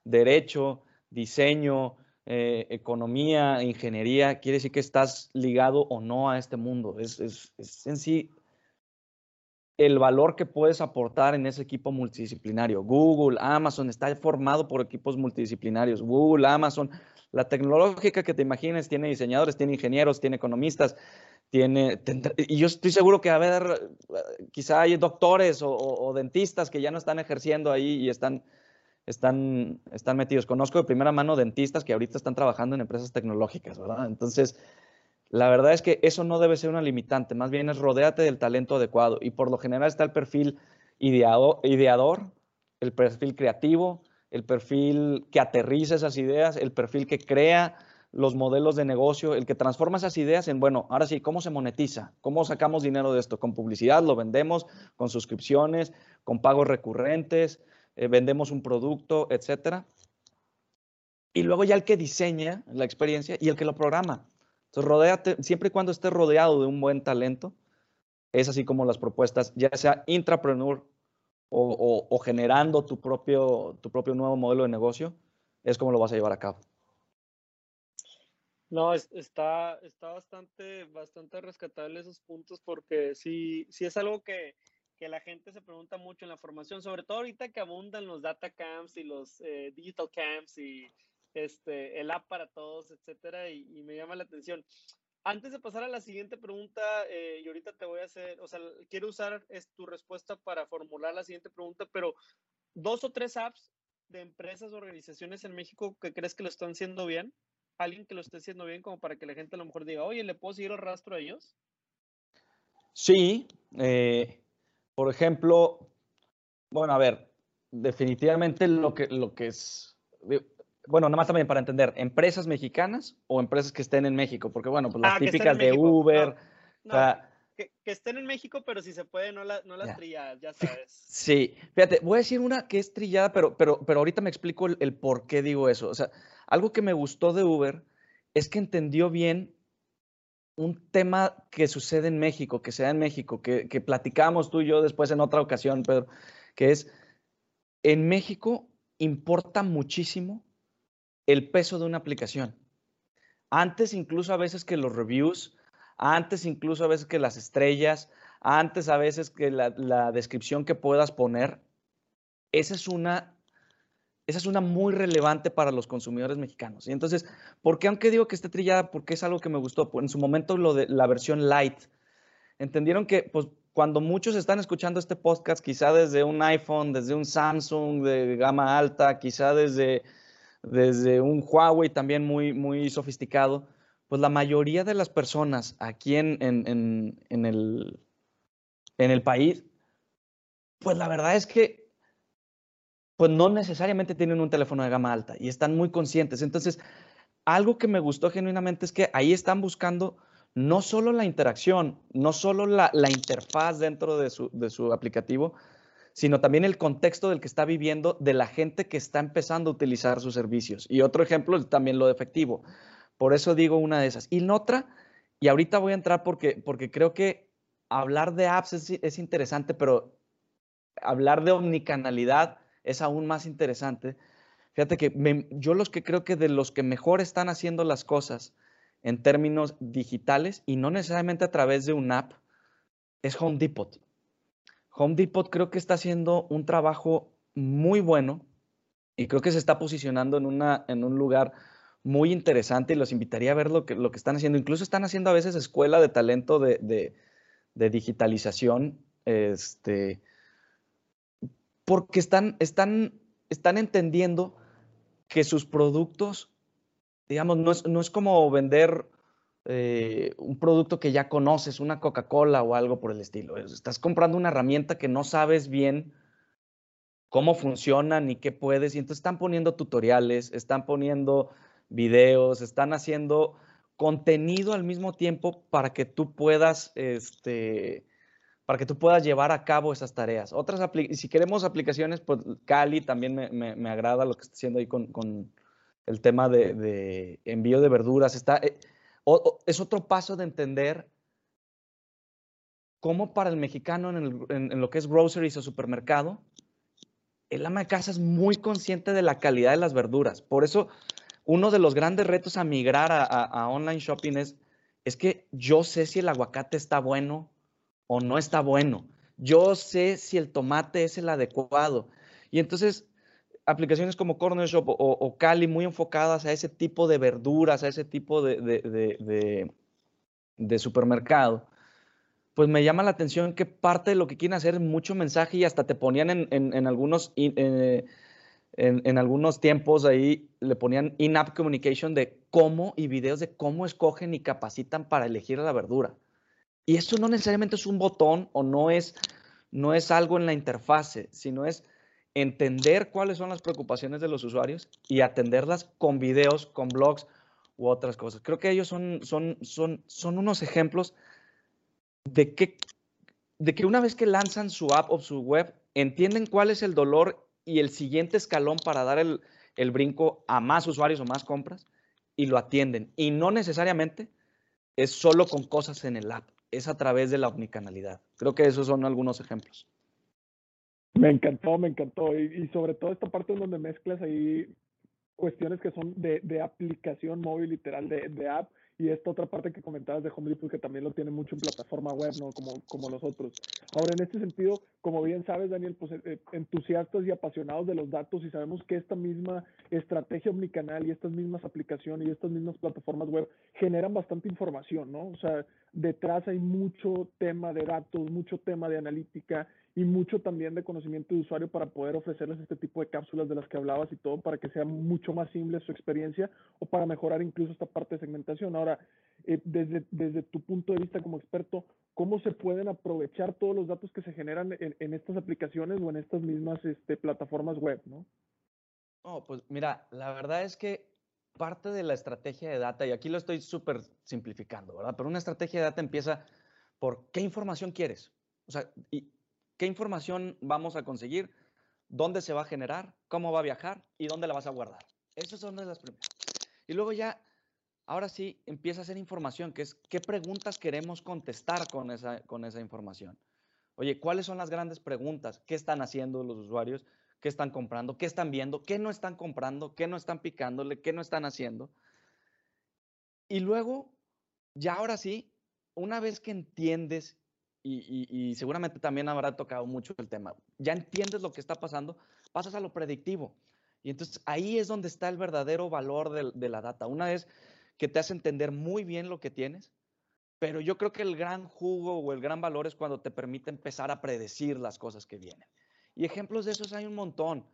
derecho, diseño, eh, economía, ingeniería, quiere decir que estás ligado o no a este mundo. Es, en sí el valor que puedes aportar en ese equipo multidisciplinario. Google, Amazon, está formado por equipos multidisciplinarios. Google, Amazon, la tecnológica que te imagines tiene diseñadores, tiene ingenieros, tiene economistas, tiene, y yo estoy seguro que a ver, quizá hay doctores o dentistas que ya no están ejerciendo ahí y están están, están metidos. Conozco de primera mano dentistas que ahorita están trabajando en empresas tecnológicas, ¿verdad? Entonces, la verdad es que eso no debe ser una limitante, más bien es rodeate del talento adecuado y por lo general está el perfil ideador, ideador el perfil creativo, el perfil que aterriza esas ideas, el perfil que crea los modelos de negocio, el que transforma esas ideas en, bueno, ahora sí, ¿cómo se monetiza? ¿Cómo sacamos dinero de esto? Con publicidad, lo vendemos, con suscripciones, con pagos recurrentes, eh, vendemos un producto, etcétera. y luego ya el que diseña la experiencia y el que lo programa. Entonces, rodéate, siempre y cuando estés rodeado de un buen talento, es así como las propuestas, ya sea intrapreneur o, generando tu propio, tu propio nuevo modelo de negocio, es como lo vas a llevar a cabo. No, está, está bastante, bastante rescatable esos puntos porque sí, sí es algo que, que la gente se pregunta mucho en la formación, sobre todo ahorita que abundan los data camps y los eh, digital camps y este, el app para todos, etcétera, y, me llama la atención. Antes de pasar a la siguiente pregunta, eh, y ahorita te voy a hacer, o sea, quiero usar es tu respuesta para formular la siguiente pregunta, pero dos o tres apps de empresas o organizaciones en México que crees que lo están haciendo bien, alguien que lo esté haciendo bien, como para que la gente a lo mejor diga, oye, ¿le puedo seguir el rastro a ellos? Sí, eh, por ejemplo, bueno, a ver, definitivamente lo que, lo que es, bueno, nada más también para entender, empresas mexicanas o empresas que estén en México, porque bueno, pues las ah, típicas de Uber, que, estén en México, pero si se puede, no, no las trilladas, ya sabes. Sí, fíjate, voy a decir una que es trillada, pero, pero, pero ahorita me explico el, el por qué digo eso. O sea, algo que me gustó de Uber es que entendió bien un tema que sucede en México, que se da en México, que, que platicamos tú y yo después en otra ocasión, Pedro, que es, en México importa muchísimo el peso de una aplicación. Antes incluso a veces que los reviews, antes incluso a veces que las estrellas, antes a veces que la, la descripción que puedas poner, esa es una esa es una muy relevante para los consumidores mexicanos. Y entonces, ¿por qué aunque digo que esté trillada? Porque es algo que me gustó. En su momento lo de la versión light. Entendieron que pues, cuando muchos están escuchando este podcast, quizá desde un iPhone, desde un Samsung de gama alta, quizá desde, desde un Huawei también muy, muy sofisticado, pues la mayoría de las personas aquí en, en, en, el, en el país, pues la verdad es que pues no necesariamente tienen un teléfono de gama alta y están muy conscientes. Entonces, algo que me gustó genuinamente es que ahí están buscando no solo la interacción, no solo la, interfaz dentro de su, de su, aplicativo, sino también el contexto del que está viviendo de la gente que está empezando a utilizar sus servicios. Y otro ejemplo es también lo de efectivo. Por eso digo una de esas. Y en otra, y ahorita voy a entrar porque, porque creo que hablar de apps es, es interesante, pero hablar de omnicanalidad es aún más interesante. Fíjate que yo los que creo que de los que mejor están haciendo las cosas en términos digitales y no necesariamente a través de una app es Home Depot. Home Depot creo que está haciendo un trabajo muy bueno y creo que se está posicionando en, una, en un lugar muy interesante y los invitaría a ver lo que, lo que están haciendo. Incluso están haciendo a veces escuela de talento de, de, de digitalización. Este, porque están, están, están entendiendo que sus productos, digamos, no es, no es como vender eh, un producto que ya conoces, una Coca-Cola o algo por el estilo. Estás comprando una herramienta que no sabes bien cómo funciona ni qué puedes, y entonces están poniendo tutoriales, están poniendo videos, están haciendo contenido al mismo tiempo para que tú puedas, este, para que tú puedas llevar a cabo esas tareas. Otras si queremos aplicaciones, pues Cali también me, agrada lo que está haciendo ahí con, el tema de, envío de verduras. Está, eh, es otro paso de entender cómo para el mexicano en, lo que es groceries o supermercado, el ama de casa es muy consciente de la calidad de las verduras. Por eso, uno de los grandes retos a migrar a, a online shopping es, es que yo sé si el aguacate está bueno, o no está bueno. Yo sé si el tomate es el adecuado. Y entonces, aplicaciones como Corner Shop o, Cali muy enfocadas a ese tipo de verduras, a ese tipo de, de, supermercado, pues me llama la atención que parte de lo que quieren hacer es mucho mensaje y hasta te ponían en, algunos... Eh, en, algunos tiempos ahí le ponían in-app communication de cómo y videos de cómo escogen y capacitan para elegir la verdura. Y eso no necesariamente es un botón o no es, no es algo en la interfase, sino es entender cuáles son las preocupaciones de los usuarios y atenderlas con videos, con blogs u otras cosas. Creo que ellos son, son, son, son unos ejemplos de que, de que una vez que lanzan su app o su web, entienden cuál es el dolor y el siguiente escalón para dar el, el brinco a más usuarios o más compras y lo atienden. Y no necesariamente es solo con cosas en el app, es a través de la omnicanalidad. Creo que esos son algunos ejemplos. Me encantó, me encantó. Y, sobre todo esta parte en donde mezclas ahí cuestiones que son de, de aplicación móvil, literal, de, de app, y esta otra parte que comentabas de Home Depot que también lo tiene mucho en plataforma web, ¿no? Como, como los otros. Ahora, en este sentido, como bien sabes, Daniel, pues eh, entusiastas y apasionados de los datos y sabemos que esta misma estrategia omnicanal y estas mismas aplicaciones y estas mismas plataformas web generan bastante información, ¿no? O sea, detrás hay mucho tema de datos, mucho tema de analítica y mucho también de conocimiento de usuario para poder ofrecerles este tipo de cápsulas de las que hablabas y todo para que sea mucho más simple su experiencia o para mejorar incluso esta parte de segmentación. Ahora, eh, desde, desde tu punto de vista como experto, ¿cómo se pueden aprovechar todos los datos que se generan en, estas aplicaciones o en estas mismas este, plataformas web, no? Oh, pues mira, la verdad es que parte de la estrategia de data, y aquí lo estoy súper simplificando, ¿verdad? Pero una estrategia de data empieza por qué información quieres. O sea, qué información vamos a conseguir, dónde se va a generar, cómo va a viajar y dónde la vas a guardar. Esas son las primeras. Y luego ya, ahora sí, empieza a hacer información, que es qué preguntas queremos contestar con esa, con esa información. Oye, ¿cuáles son las grandes preguntas? ¿Qué están haciendo los usuarios? ¿Qué están comprando? ¿Qué están viendo? ¿Qué no están comprando? ¿Qué no están picándole? ¿Qué no están haciendo? Y luego, ya ahora sí, una vez que entiendes y, seguramente también habrá tocado mucho el tema. Ya entiendes lo que está pasando, pasas a lo predictivo. Y entonces ahí es donde está el verdadero valor de, la data. Una vez que te hace entender muy bien lo que tienes, pero yo creo que el gran jugo o el gran valor es cuando te permite empezar a predecir las cosas que vienen. Y ejemplos de esos hay un montón,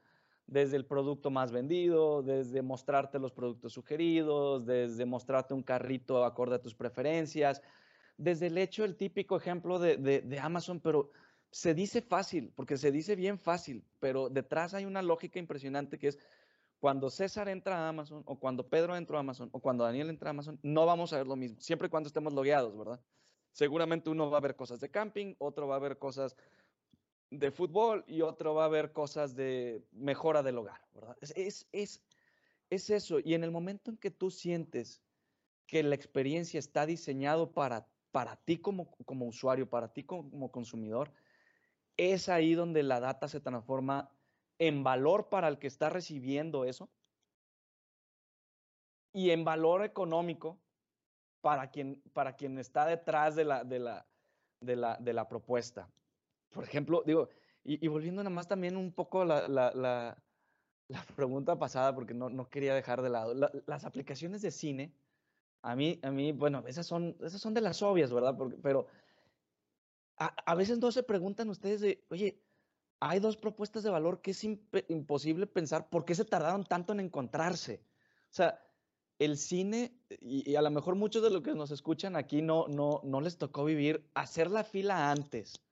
desde el producto más vendido, desde mostrarte los productos sugeridos, desde mostrarte un carrito acorde a tus preferencias, desde el hecho, el típico ejemplo de, Amazon, pero se dice fácil, porque se dice bien fácil, pero detrás hay una lógica impresionante que es cuando César entra a Amazon, o cuando Pedro entra a Amazon, o cuando Daniel entra a Amazon, no vamos a ver lo mismo, siempre y cuando estemos logueados, ¿verdad? Seguramente uno va a ver cosas de camping, otro va a ver cosas de fútbol y otro va a ver cosas de mejora del hogar, ¿verdad? Es, es, es eso. Y en el momento en que tú sientes que la experiencia está diseñado para para ti como, como usuario, para ti como consumidor, es ahí donde la data se transforma en valor para el que está recibiendo eso y en valor económico para quien, para quien está detrás de la, de la, de la, de la propuesta. Por ejemplo, digo, y, volviendo nada más también un poco la, la, la, pregunta pasada, porque no, no, quería dejar de lado, las aplicaciones de cine a mí, a mí, bueno, esas son, esas son de las obvias, ¿verdad? pero a, veces no se preguntan ustedes de, oye, hay dos propuestas de valor que es imposible pensar por qué se tardaron tanto en encontrarse. O sea, el cine, y, a lo mejor muchos de los que nos escuchan aquí no, no, no les tocó vivir, hacer la fila antes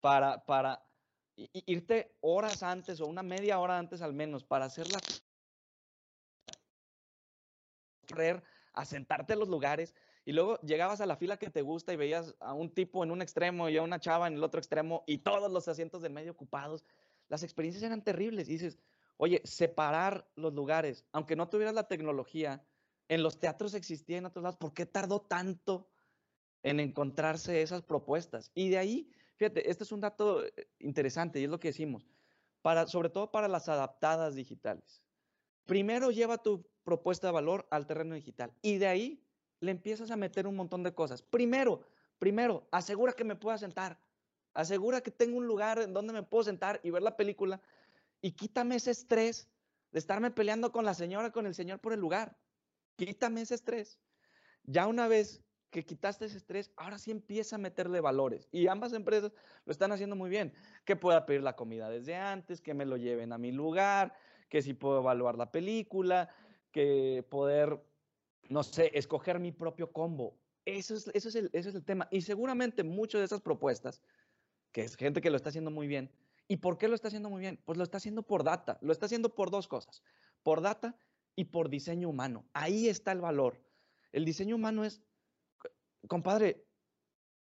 para, para irte horas antes o una media hora antes al menos para hacer la a en los lugares y luego llegabas a la fila que te gusta y veías a un tipo en un extremo y a una chava en el otro extremo y todos los asientos del medio ocupados. Las experiencias eran terribles dices, oye, separar los lugares, aunque no tuvieras la tecnología, en los teatros existía en otros lados, ¿por qué tardó tanto en encontrarse esas propuestas? Y de ahí, fíjate, este es un dato eh, interesante y es lo que decimos, para, sobre todo para las adaptadas digitales. Primero lleva tu propuesta de valor al terreno digital. Y de ahí le empiezas a meter un montón de cosas. Primero, primero, asegura que me pueda sentar. Asegura que tengo un lugar en donde me puedo sentar y ver la película. Y quítame ese estrés de estarme peleando con la señora, con el señor por el lugar. Quítame ese estrés. Ya una vez que quitaste ese estrés, ahora sí empieza a meterle valores. Y ambas empresas lo están haciendo muy bien. Que pueda pedir la comida desde antes, que me lo lleven a mi lugar, que si puedo evaluar la película, que poder, no sé, escoger mi propio combo. Eso es, eso es, el, es el tema. Y seguramente muchas de esas propuestas, que es gente que lo está haciendo muy bien, ¿y por qué lo está haciendo muy bien? Pues lo está haciendo por data, lo está haciendo por dos cosas, por data y por diseño humano. Ahí está el valor. El diseño humano es, compadre,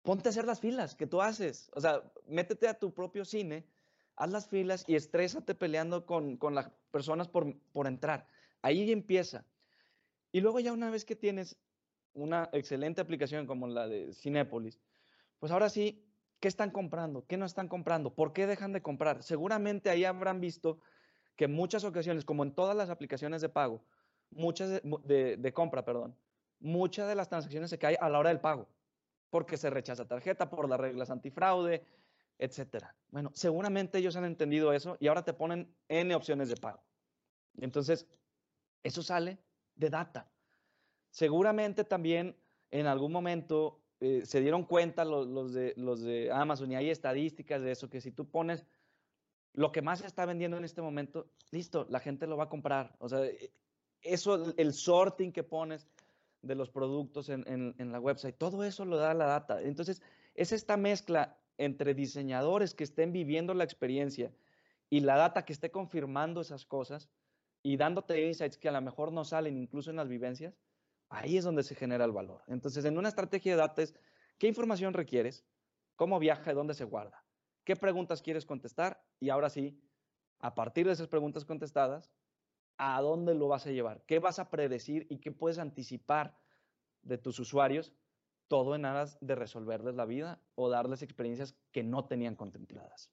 ponte a hacer las filas que tú haces. O sea, métete a tu propio cine haz las filas y estrésate peleando con, con las personas por, por entrar. Ahí empieza. Y luego ya una vez que tienes una excelente aplicación como la de Cinepolis, pues ahora sí, ¿qué están comprando? ¿Qué no están comprando? ¿Por qué dejan de comprar? Seguramente ahí habrán visto que en muchas ocasiones, como en todas las aplicaciones de pago, muchas de, de, compra, perdón, muchas de las transacciones se caen a la hora del pago, porque se rechaza tarjeta, por las reglas antifraude, etcétera. Bueno, seguramente ellos han entendido eso y ahora te ponen N opciones de pago. Entonces, eso sale de data. Seguramente también en algún momento eh, se dieron cuenta los, de, los de Amazon y hay estadísticas de eso, que si tú pones lo que más se está vendiendo en este momento, listo, la gente lo va a comprar. O sea, eso, el sorting que pones de los productos en, en la website, todo eso lo da la data. Entonces, es esta mezcla entre diseñadores que estén viviendo la experiencia y la data que esté confirmando esas cosas y dándote insights que a lo mejor no salen incluso en las vivencias, ahí es donde se genera el valor. Entonces, en una estrategia de data es, ¿qué información requieres? ¿Cómo viaja? ¿Dónde se guarda? ¿Qué preguntas quieres contestar? Y ahora sí, a partir de esas preguntas contestadas, ¿a dónde lo vas a llevar? ¿Qué vas a predecir y qué puedes anticipar de tus usuarios todo en aras de resolverles la vida o darles experiencias que no tenían contempladas.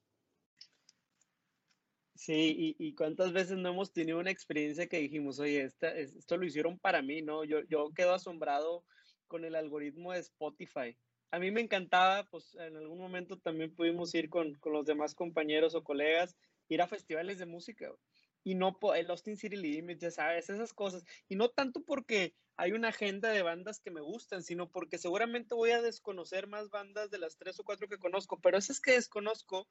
Sí, y, cuántas veces no hemos tenido una experiencia que dijimos, oye, esto lo hicieron para mí, ¿no? Yo, yo quedo asombrado con el algoritmo de Spotify. A mí me encantaba, pues en algún momento también pudimos ir con, con los demás compañeros o colegas, ir a festivales de música y no el Austin City Limits, ya sabes, esas cosas. Y no tanto porque hay una agenda de bandas que me gustan, sino porque seguramente voy a desconocer más bandas de las tres o cuatro que conozco, pero esas que desconozco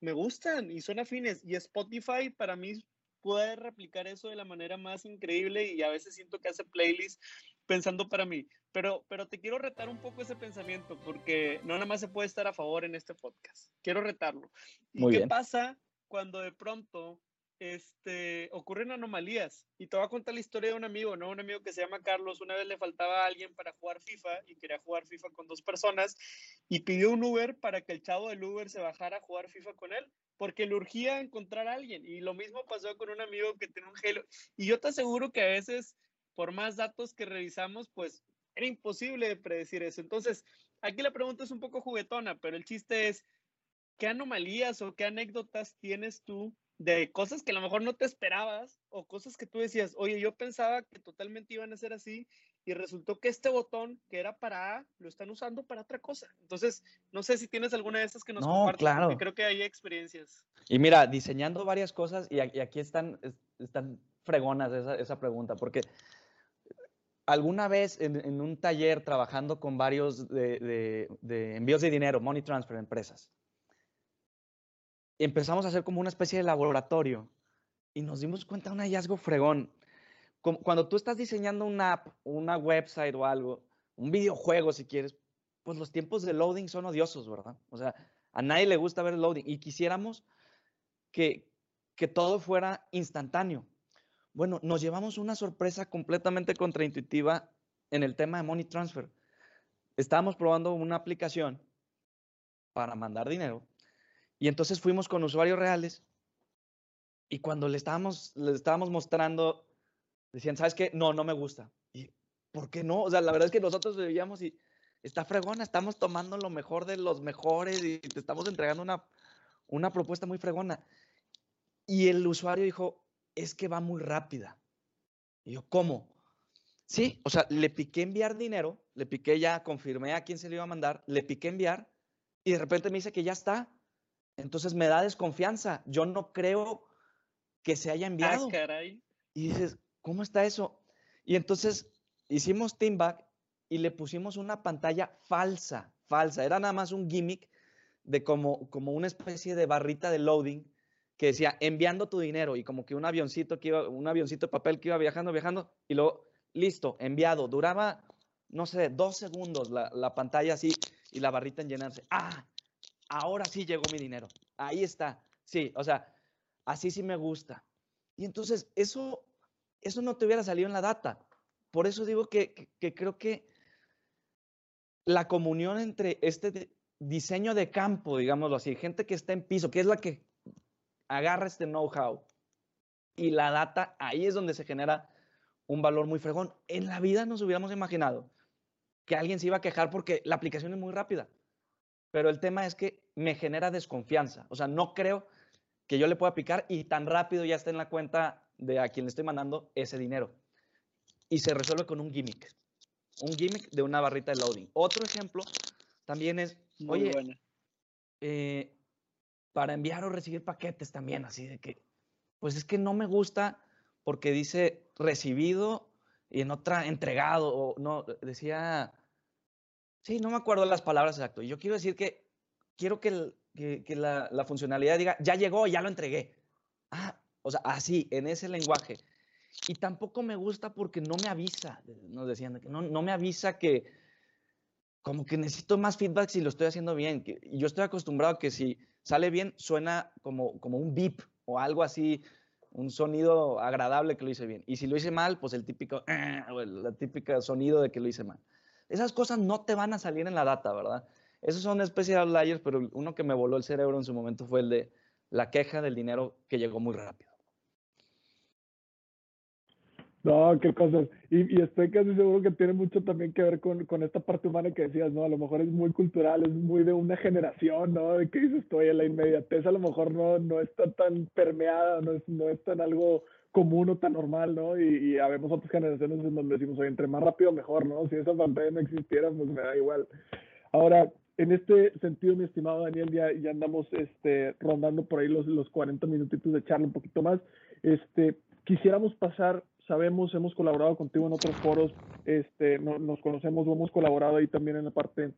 me gustan y son afines. Y Spotify para mí puede replicar eso de la manera más increíble y a veces siento que hace playlist pensando para mí. Pero, pero te quiero retar un poco ese pensamiento porque no nada más se puede estar a favor en este podcast. Quiero retarlo. ¿Y qué pasa cuando de pronto este, ocurren anomalías. Y te voy a contar la historia de un amigo, ¿no? Un amigo que se llama Carlos, una vez le faltaba a alguien para jugar FIFA y quería jugar FIFA con dos personas y pidió un Uber para que el chavo del Uber se bajara a jugar FIFA con él, porque le urgía encontrar a alguien. Y lo mismo pasó con un amigo que tiene un Halo. Y yo te aseguro que a veces, por más datos que revisamos, pues era imposible predecir eso. Entonces, aquí la pregunta es un poco juguetona, pero el chiste es, ¿qué anomalías o qué anécdotas tienes tú de cosas que a lo mejor no te esperabas o cosas que tú decías, oye, yo pensaba que totalmente iban a ser así y resultó que este botón que era para A lo están usando para otra cosa. Entonces, no sé si tienes alguna de estas que nos no, claro. creo que hay experiencias. Y mira, diseñando varias cosas y aquí están, están fregonas esa, esa pregunta, porque alguna vez en, un taller trabajando con varios de, de envíos de dinero, money transfer, empresas, empezamos a hacer como una especie de laboratorio y nos dimos cuenta de un hallazgo fregón. Cuando tú estás diseñando una app, una website o algo, un videojuego si quieres, pues los tiempos de loading son odiosos, ¿verdad? O sea, a nadie le gusta ver el loading y quisiéramos que, que todo fuera instantáneo. Bueno, nos llevamos una sorpresa completamente contraintuitiva en el tema de Money Transfer. Estábamos probando una aplicación para mandar dinero y entonces fuimos con usuarios reales y cuando le estábamos, le estábamos mostrando, decían, ¿sabes qué? No, no me gusta. ¿Y por qué no? O sea, la verdad es que nosotros veíamos y está fregona, estamos tomando lo mejor de los mejores y te estamos entregando una, una propuesta muy fregona. Y el usuario dijo, es que va muy rápida. Y yo, ¿cómo? Sí, o sea, le piqué enviar dinero, le piqué ya, confirmé a quién se le iba a mandar, le piqué enviar y de repente me dice que ya está. Entonces me da desconfianza. Yo no creo que se haya enviado. Ah, y dices, ¿cómo está eso? Y entonces hicimos Teamback y le pusimos una pantalla falsa, falsa. Era nada más un gimmick de como, como una especie de barrita de loading que decía enviando tu dinero y como que un avioncito que iba, un avioncito de papel que iba viajando, viajando y luego listo, enviado. Duraba, no sé, dos segundos la, la pantalla así y la barrita en llenarse. Ah, ahora sí llegó mi dinero. Ahí está. Sí, o sea, así sí me gusta. Y entonces eso, eso no te hubiera salido en la data. Por eso digo que, creo que la comunión entre este diseño de campo, digámoslo así, gente que está en piso, que es la que agarra este know-how y la data, ahí es donde se genera un valor muy fregón. En la vida nos hubiéramos imaginado que alguien se iba a quejar porque la aplicación es muy rápida. Pero el tema es que me genera desconfianza. O sea, no creo que yo le pueda aplicar y tan rápido ya esté en la cuenta de a quien le estoy mandando ese dinero. Y se resuelve con un gimmick. Un gimmick de una barrita de loading. Otro ejemplo también es, oye, eh, para enviar o recibir paquetes también, así de que, pues es que no me gusta porque dice recibido y en otra entregado, o no, decía, sí, no me acuerdo las palabras exactas. Yo quiero decir que quiero que, que, la, la, funcionalidad diga, ya llegó, ya lo entregué. Ah, o sea, así, en ese lenguaje. Y tampoco me gusta porque no me avisa, nos decían, no, no me avisa que como que necesito más feedback si lo estoy haciendo bien. Y yo estoy acostumbrado a que si sale bien, suena como, como un beep o algo así, un sonido agradable que lo hice bien. Y si lo hice mal, pues el típico, eh, o el, típico sonido de que lo hice mal. Esas cosas no te van a salir en la data, ¿verdad? Esos son especie de outliers, pero uno que me voló el cerebro en su momento fue el de la queja del dinero que llegó muy rápido. No, qué cosas. Y, y, estoy casi seguro que tiene mucho también que ver con, con, esta parte humana que decías, ¿no? A lo mejor es muy cultural, es muy de una generación, ¿no? De que dices, estoy en la inmediatez a lo mejor no, no está tan permeada, no es, no es tan algo común o tan normal, ¿no? Y, y habemos otras generaciones en donde decimos, oye, entre más rápido mejor, ¿no? Si esa pantalla no existiera, pues me da igual. Ahora, en este sentido, mi estimado Daniel, ya, andamos este, rondando por ahí los, los 40 minutitos de charla, un poquito más. Este, quisiéramos pasar sabemos, hemos colaborado contigo en otros foros, este, nos conocemos, hemos colaborado ahí también en la parte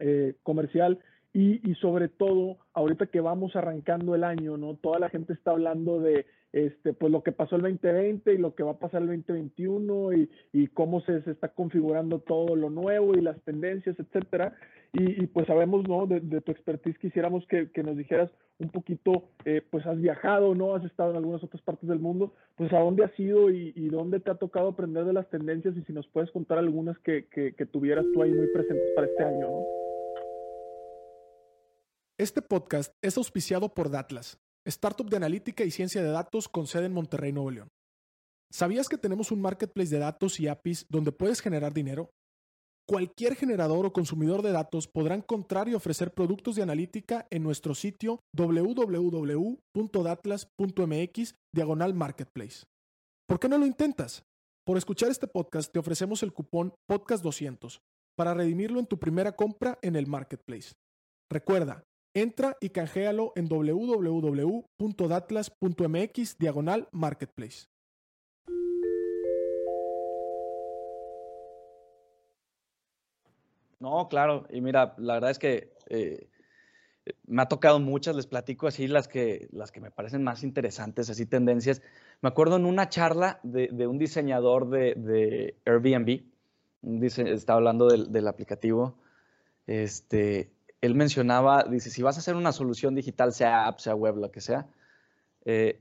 eh, comercial y, y, sobre todo, ahorita que vamos arrancando el año, ¿no? Toda la gente está hablando de, este, pues lo que pasó el 2020 y lo que va a pasar el 2021 y, cómo se, está configurando todo lo nuevo y las tendencias, etcétera. Y, pues sabemos, ¿no? De, tu expertise quisiéramos que, nos dijeras un poquito, eh, pues has viajado, ¿no? Has estado en algunas otras partes del mundo, pues a dónde has ido y, dónde te ha tocado aprender de las tendencias y si nos puedes contar algunas que, que, que tuvieras tú ahí muy presentes para este año, ¿no? Este podcast es auspiciado por Datlas, startup de analítica y ciencia de datos con sede en Monterrey, Nuevo León. ¿Sabías que tenemos un marketplace de datos y APIs donde puedes generar dinero? Cualquier generador o consumidor de datos podrá encontrar y ofrecer productos de analítica en nuestro sitio www.datlas.mx diagonal marketplace. ¿Por qué no lo intentas? Por escuchar este podcast te ofrecemos el cupón podcast200 para redimirlo en tu primera compra en el marketplace. Recuerda, Entra y canjealo en www.datlas.mx diagonal marketplace. No, claro, y mira, la verdad es que eh, me ha tocado muchas, les platico así las que, las que me parecen más interesantes, así tendencias. Me acuerdo en una charla de, un diseñador de, Airbnb, dice, estaba hablando del, del aplicativo, este, él mencionaba, dice, si vas a hacer una solución digital, sea app, sea web, lo que sea, eh,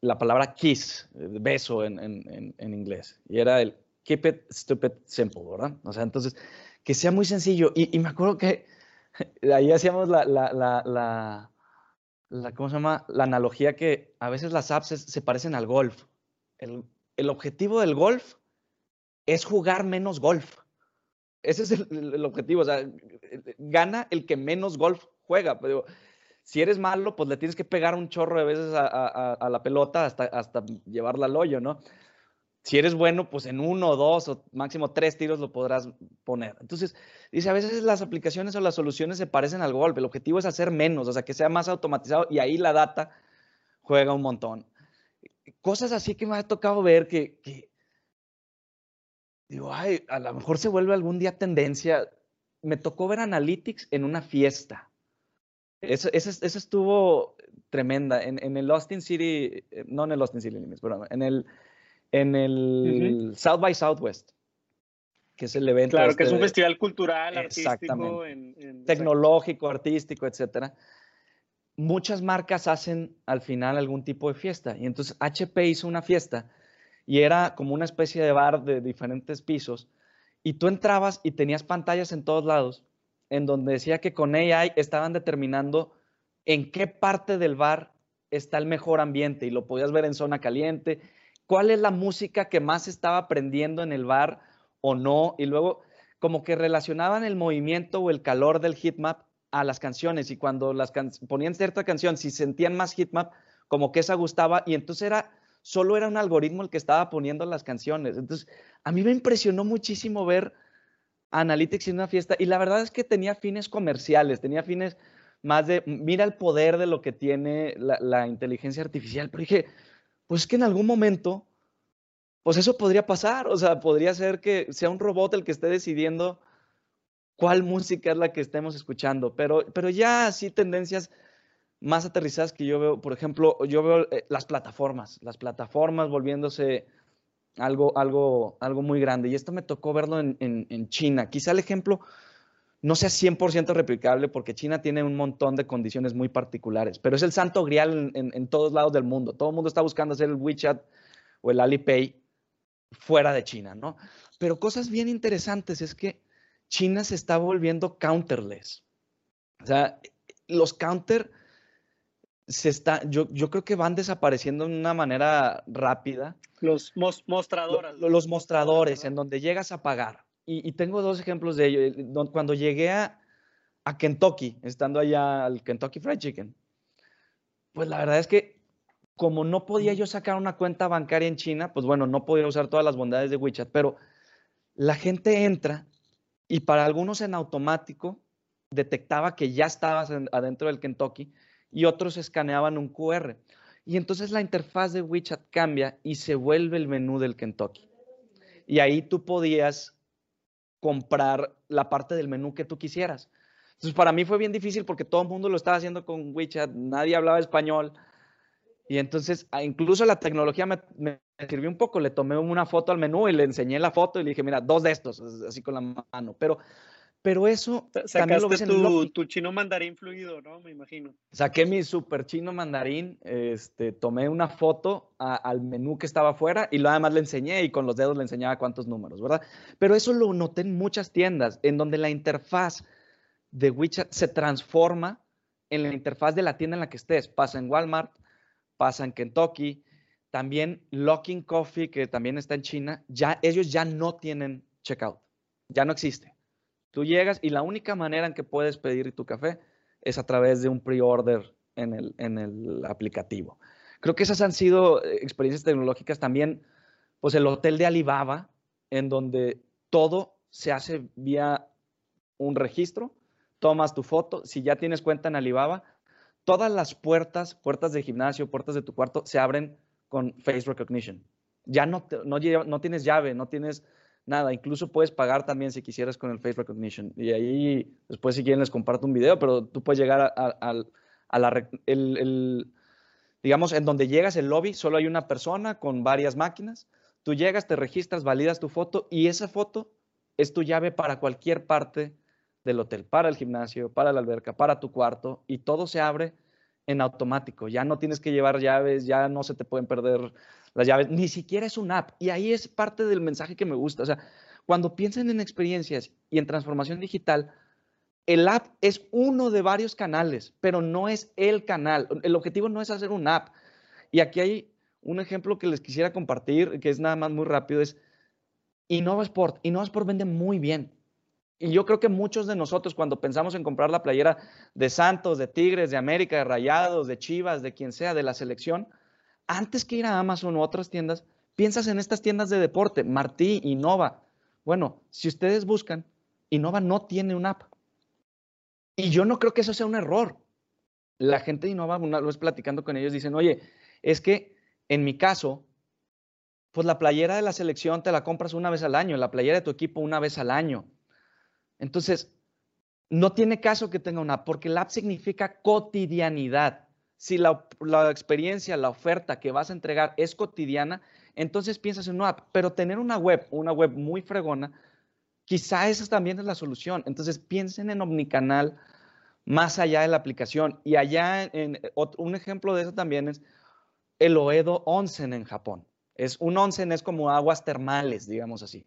la palabra kiss, beso en, en, inglés, y era el keep it stupid simple, ¿verdad? O sea, entonces, que sea muy sencillo. Y, me acuerdo que ahí hacíamos la, la, la, la, ¿cómo se llama? La analogía que a veces las apps se parecen al golf. El, el objetivo del golf es jugar menos golf. Ese es el, objetivo, o sea, gana el que menos golf juega. Pero si eres malo, pues le tienes que pegar un chorro de veces a, a, la pelota hasta, hasta llevarla al hoyo, ¿no? Si eres bueno, pues en uno, dos o máximo tres tiros lo podrás poner. Entonces, dice, a veces las aplicaciones o las soluciones se parecen al golf. El objetivo es hacer menos, o sea, que sea más automatizado y ahí la data juega un montón. Cosas así que me ha tocado ver que digo, ay, a lo mejor se vuelve algún día tendencia. Me tocó ver Analytics en una fiesta. Eso, eso, eso estuvo tremenda. En, en, el Austin City, eh, no en el Austin City Limits, pero en el, en el uh -huh. South by Southwest, que es el evento. Claro, este que es un de, festival cultural, artístico, en, en, tecnológico, artístico, etcétera. Muchas marcas hacen al final algún tipo de fiesta. Y entonces HP hizo una fiesta y era como una especie de bar de diferentes pisos y tú entrabas y tenías pantallas en todos lados en donde decía que con AI estaban determinando en qué parte del bar está el mejor ambiente y lo podías ver en zona caliente. ¿Cuál es la música que más estaba aprendiendo en el bar o no? Y luego como que relacionaban el movimiento o el calor del hitmap a las canciones y cuando las ponían cierta canción, si sentían más hitmap, como que esa gustaba y entonces era solo era un algoritmo el que estaba poniendo las canciones. Entonces, a mí me impresionó muchísimo ver Analytics en una fiesta y la verdad es que tenía fines comerciales, tenía fines más de, mira el poder de lo que tiene la, inteligencia artificial, pero dije, pues es que en algún momento, pues eso podría pasar, o sea, podría ser que sea un robot el que esté decidiendo cuál música es la que estemos escuchando, pero, pero ya así tendencias más aterrizadas que yo veo, por ejemplo, yo veo eh, las plataformas, las plataformas volviéndose algo, algo, algo muy grande. Y esto me tocó verlo en, en, China. Quizá el ejemplo no sea 100% replicable porque China tiene un montón de condiciones muy particulares, pero es el santo grial en, en, todos lados del mundo. Todo el mundo está buscando hacer el WeChat o el Alipay fuera de China, ¿no? Pero cosas bien interesantes es que China se está volviendo counterless. O sea, los counter se está, yo, yo creo que van desapareciendo de una manera rápida. Los mostradores. Los, mostradores, en donde llegas a pagar. Y, tengo dos ejemplos de ello. Eh, cuando llegué a, a, Kentucky, estando allá al Kentucky Fried Chicken, pues la verdad es que como no podía yo sacar una cuenta bancaria en China, pues bueno, no podía usar todas las bondades de WeChat, pero la gente entra y para algunos en automático detectaba que ya estabas adentro del Kentucky y otros escaneaban un QR. Y entonces la interfaz de WeChat cambia y se vuelve el menú del Kentucky. Y ahí tú podías comprar la parte del menú que tú quisieras. Entonces para mí fue bien difícil porque todo el mundo lo estaba haciendo con WeChat, nadie hablaba español. Y entonces incluso la tecnología me, me, sirvió un poco. Le tomé una foto al menú y le enseñé la foto y le dije, mira, dos de estos, así con la mano. Pero pero eso también lo ves en tu, tu chino mandarín fluido, ¿no? Me imagino. Saqué mi super chino mandarín, este, tomé una foto al menú que estaba afuera y lo además le enseñé y con los dedos le enseñaba cuántos números, ¿verdad? Pero eso lo noté en muchas tiendas, en donde la interfaz de WeChat se transforma en la interfaz de la tienda en la que estés. Pasa en Walmart, pasa en Kentucky, también Locking Coffee, que también está en China, ya ellos ya no tienen checkout, ya no existe. Tú llegas y la única manera en que puedes pedir tu café es a través de un pre-order en el, en el aplicativo. Creo que esas han sido eh, experiencias tecnológicas también, pues el hotel de Alibaba, en donde todo se hace vía un registro, tomas tu foto, si ya tienes cuenta en Alibaba, todas las puertas, puertas de gimnasio, puertas de tu cuarto, se abren con face recognition. Ya no, no, no tienes llave, no tienes nada. Incluso puedes pagar también si quisieras con el Face Recognition. Y ahí, después si quieren les comparto un video, pero tú puedes llegar a, la, el, digamos, en donde llegas el lobby, solo hay una persona con varias máquinas. Tú llegas, te registras, validas tu foto y esa foto es tu llave para cualquier parte del hotel, para el gimnasio, para la alberca, para tu cuarto y todo se abre en automático. Ya no tienes que llevar llaves, ya no se te pueden perder las llaves, ni siquiera es una app. Y ahí es parte del mensaje que me gusta. O sea, cuando piensen en experiencias y en transformación digital, el app es uno de varios canales, pero no es el canal. El objetivo no es hacer una app. Y aquí hay un ejemplo que les quisiera compartir, que es nada más muy rápido, es Innova Sport. Innova Sport vende muy bien. Y yo creo que muchos de nosotros cuando pensamos en comprar la playera de Santos, de Tigres, de América, de Rayados, de Chivas, de quien sea, de la selección, antes que ir a Amazon u otras tiendas, piensas en estas tiendas de deporte, Martí, Innova. Bueno, si ustedes buscan, Innova no tiene una app. Y yo no creo que eso sea un error. La gente de Innova, una vez platicando con ellos, dicen, oye, es que en mi caso, pues la playera de la selección te la compras una vez al año, la playera de tu equipo una vez al año. Entonces, no tiene caso que tenga una app, porque la app significa cotidianidad si la, experiencia, la oferta que vas a entregar es cotidiana, entonces piensas en una app, pero tener una web, una web muy fregona, quizá esa también es la solución. Entonces piensen en omnicanal más allá de la aplicación. Y allá, en, un ejemplo de eso también es el Oedo Onsen en Japón. Es, un onsen es como aguas termales, digamos así.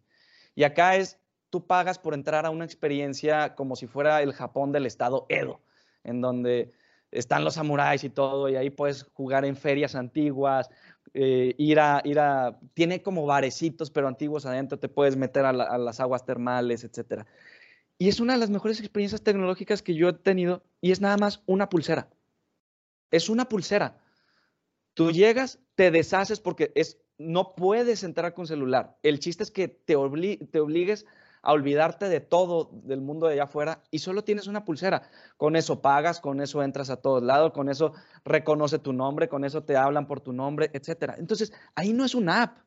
Y acá es, tú pagas por entrar a una experiencia como si fuera el Japón del estado Edo, en donde están los samuráis y todo, y ahí puedes jugar en ferias antiguas, eh, ir, a, ir a, tiene como barecitos, pero antiguos adentro, te puedes meter a, las aguas termales, etc. Y es una de las mejores experiencias tecnológicas que yo he tenido, y es nada más una pulsera. Es una pulsera. Tú llegas, te deshaces porque es, no puedes entrar con celular. El chiste es que te, obli te obligues a olvidarte de todo del mundo de allá afuera y solo tienes una pulsera. Con eso pagas, con eso entras a todos lados, con eso reconoce tu nombre, con eso te hablan por tu nombre, etc. Entonces, ahí no es una app.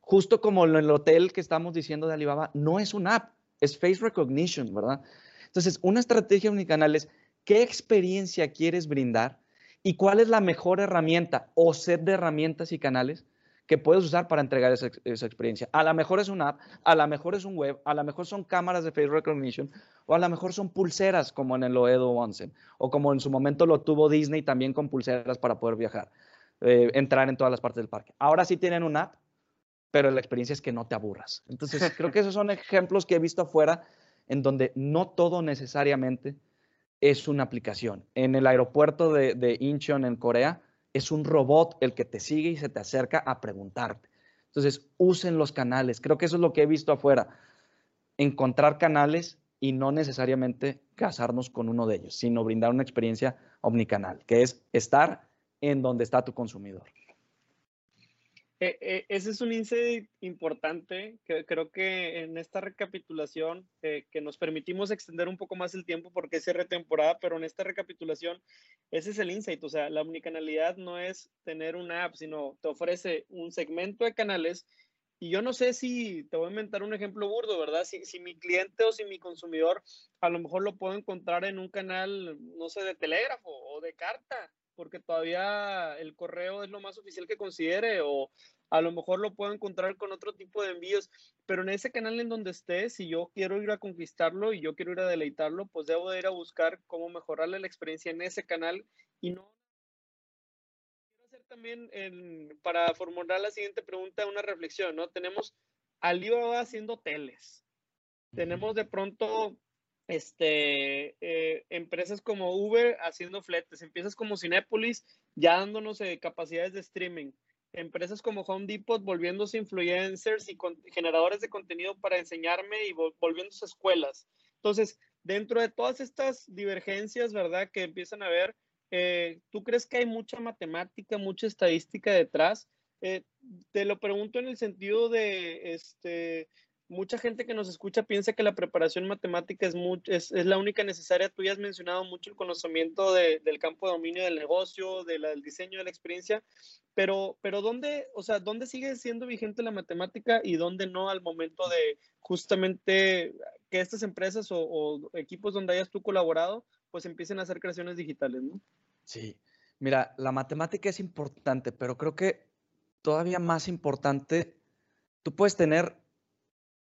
Justo como en el hotel que estamos diciendo de Alibaba, no es una app, es face recognition, ¿verdad? Entonces, una estrategia unicanal es qué experiencia quieres brindar y cuál es la mejor herramienta o set de herramientas y canales que puedes usar para entregar esa, experiencia. A lo mejor es una app, a lo mejor es un web, a lo mejor son cámaras de face recognition, o a lo mejor son pulseras como en el Oedo Onsen, o como en su momento lo tuvo Disney también con pulseras para poder viajar, eh, entrar en todas las partes del parque. Ahora sí tienen una app, pero la experiencia es que no te aburras. Entonces, creo que esos son ejemplos que he visto afuera en donde no todo necesariamente es una aplicación. En el aeropuerto de, de Incheon en Corea, es un robot el que te sigue y se te acerca a preguntarte. Entonces, usen los canales. Creo que eso es lo que he visto afuera. Encontrar canales y no necesariamente casarnos con uno de ellos, sino brindar una experiencia omnicanal, que es estar en donde está tu consumidor. Eh, eh, ese es un insight importante que creo que en esta recapitulación eh, que nos permitimos extender un poco más el tiempo porque es retemporada, pero en esta recapitulación ese es el insight, o sea, la omnicanalidad no es tener una app, sino te ofrece un segmento de canales y yo no sé si te voy a inventar un ejemplo burdo, ¿verdad? Si, si mi cliente o si mi consumidor a lo mejor lo puedo encontrar en un canal, no sé, de telégrafo o de carta porque todavía el correo es lo más oficial que considere o a lo mejor lo puedo encontrar con otro tipo de envíos, pero en ese canal en donde esté, si yo quiero ir a conquistarlo y yo quiero ir a deleitarlo, pues debo de ir a buscar cómo mejorarle la experiencia en ese canal y no quiero hacer también para formular la siguiente pregunta una reflexión, ¿no? Tenemos Alibaba haciendo teles. Tenemos de pronto este, eh, empresas como Uber haciendo fletes, empiezas como Cinepolis ya dándonos eh, capacidades de streaming, empresas como Home Depot volviéndose influencers y generadores de contenido para enseñarme y volviéndose escuelas. Entonces, dentro de todas estas divergencias, ¿verdad? Que empiezan a ver, eh, ¿tú crees que hay mucha matemática, mucha estadística detrás? te lo pregunto en el sentido de, este, mucha gente que nos escucha piensa que la preparación matemática es, es, es, la única necesaria. Tú ya has mencionado mucho el conocimiento del campo de dominio del negocio, del diseño de la experiencia, pero, pero ¿dónde, o sea, ¿dónde sigue siendo vigente la matemática y dónde no al momento de justamente que estas empresas o, o equipos donde hayas tú colaborado, pues empiecen a hacer creaciones digitales, ¿no? Sí, mira, la matemática es importante, pero creo que todavía más importante, tú puedes tener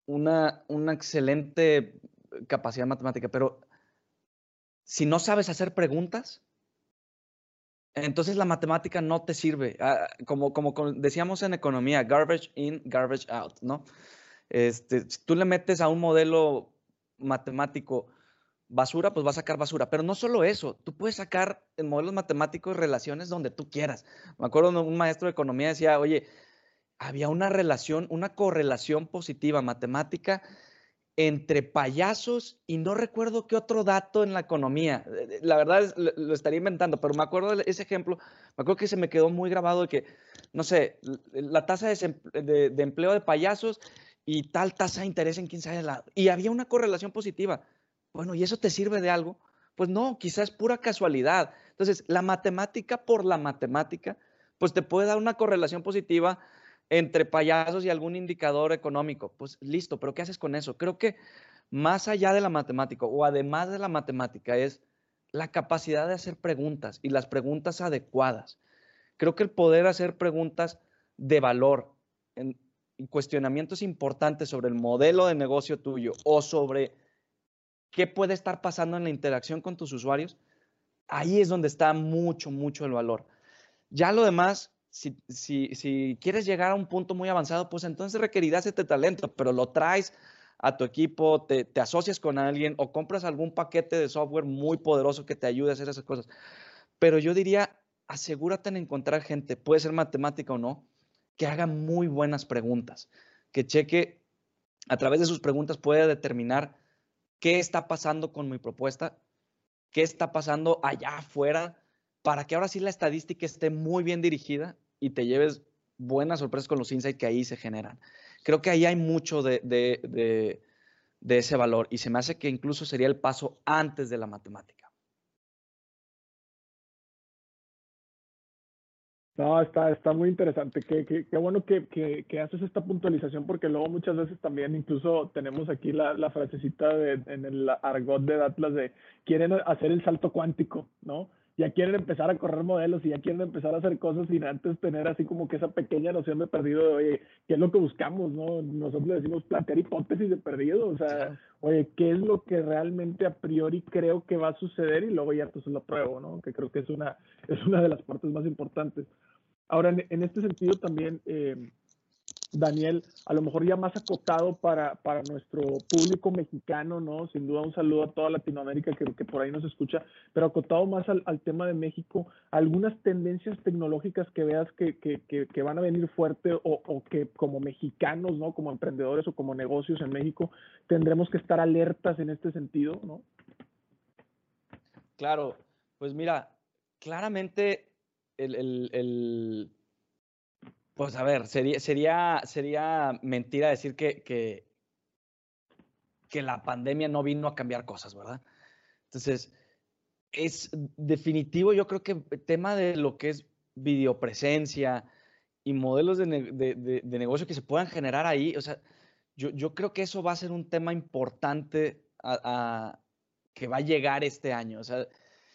una, una excelente capacidad matemática, pero si no sabes hacer preguntas, entonces la matemática no te sirve. Ah, como, como decíamos en economía, garbage in, garbage out, ¿no? Este, si tú le metes a un modelo matemático basura, pues va a sacar basura. Pero no solo eso, tú puedes sacar en modelos matemáticos relaciones donde tú quieras. Me acuerdo un maestro de economía decía, oye, había una relación, una correlación positiva matemática entre payasos y no recuerdo qué otro dato en la economía. La verdad lo estaría inventando, pero me acuerdo de ese ejemplo, me acuerdo que se me quedó muy grabado de que, no sé, la tasa de, empleo de payasos y tal tasa de interés en quién sabe lado. Y había una correlación positiva. Bueno, ¿y eso te sirve de algo? Pues no, quizás es pura casualidad. Entonces, la matemática por la matemática, pues te puede dar una correlación positiva entre payasos y algún indicador económico. Pues listo, pero ¿qué haces con eso? Creo que más allá de la matemática o además de la matemática es la capacidad de hacer preguntas y las preguntas adecuadas. Creo que el poder hacer preguntas de valor en, cuestionamientos importantes sobre el modelo de negocio tuyo o sobre qué puede estar pasando en la interacción con tus usuarios, ahí es donde está mucho, mucho el valor. Ya lo demás, si, si, quieres llegar a un punto muy avanzado, pues entonces requerirás este talento, pero lo traes a tu equipo, te, asocias con alguien o compras algún paquete de software muy poderoso que te ayude a hacer esas cosas. pero yo diría, asegúrate en encontrar gente, puede ser matemática o no, que haga muy buenas preguntas, que cheque a través de sus preguntas puede determinar qué está pasando con mi propuesta, qué está pasando allá afuera, para que ahora sí la estadística esté muy bien dirigida y te lleves buenas sorpresas con los insights que ahí se generan. Creo que ahí hay mucho de, de, ese valor y se me hace que incluso sería el paso antes de la matemática. No, está, está muy interesante. Qué, qué, bueno que, que, haces esta puntualización porque luego muchas veces también incluso tenemos aquí la, la frasecita de, en el argot de Atlas de quieren hacer el salto cuántico, ¿no? Ya quieren empezar a correr modelos y ya quieren empezar a hacer cosas sin antes tener así como que esa pequeña noción de perdido de, oye, ¿qué es lo que buscamos? no Nosotros le decimos plantear hipótesis de perdido, o sea, oye, ¿qué es lo que realmente a priori creo que va a suceder? Y luego ya entonces lo pruebo, ¿no? Que creo que es una, es una de las partes más importantes. Ahora, en, en este sentido también... Eh, Daniel, a lo mejor ya más acotado para, para nuestro público mexicano, ¿no? Sin duda un saludo a toda Latinoamérica que, que por ahí nos escucha, pero acotado más al, tema de México, algunas tendencias tecnológicas que veas que, que, que van a venir fuerte o, o, que como mexicanos, ¿no? Como emprendedores o como negocios en México, tendremos que estar alertas en este sentido, ¿no? Claro, pues mira, claramente el, el pues a ver, sería, sería, sería mentira decir que, que, la pandemia no vino a cambiar cosas, ¿verdad? Entonces, es definitivo, yo creo que el tema de lo que es videopresencia y modelos de, negocio que se puedan generar ahí, o sea, yo, creo que eso va a ser un tema importante que va a llegar este año, o sea,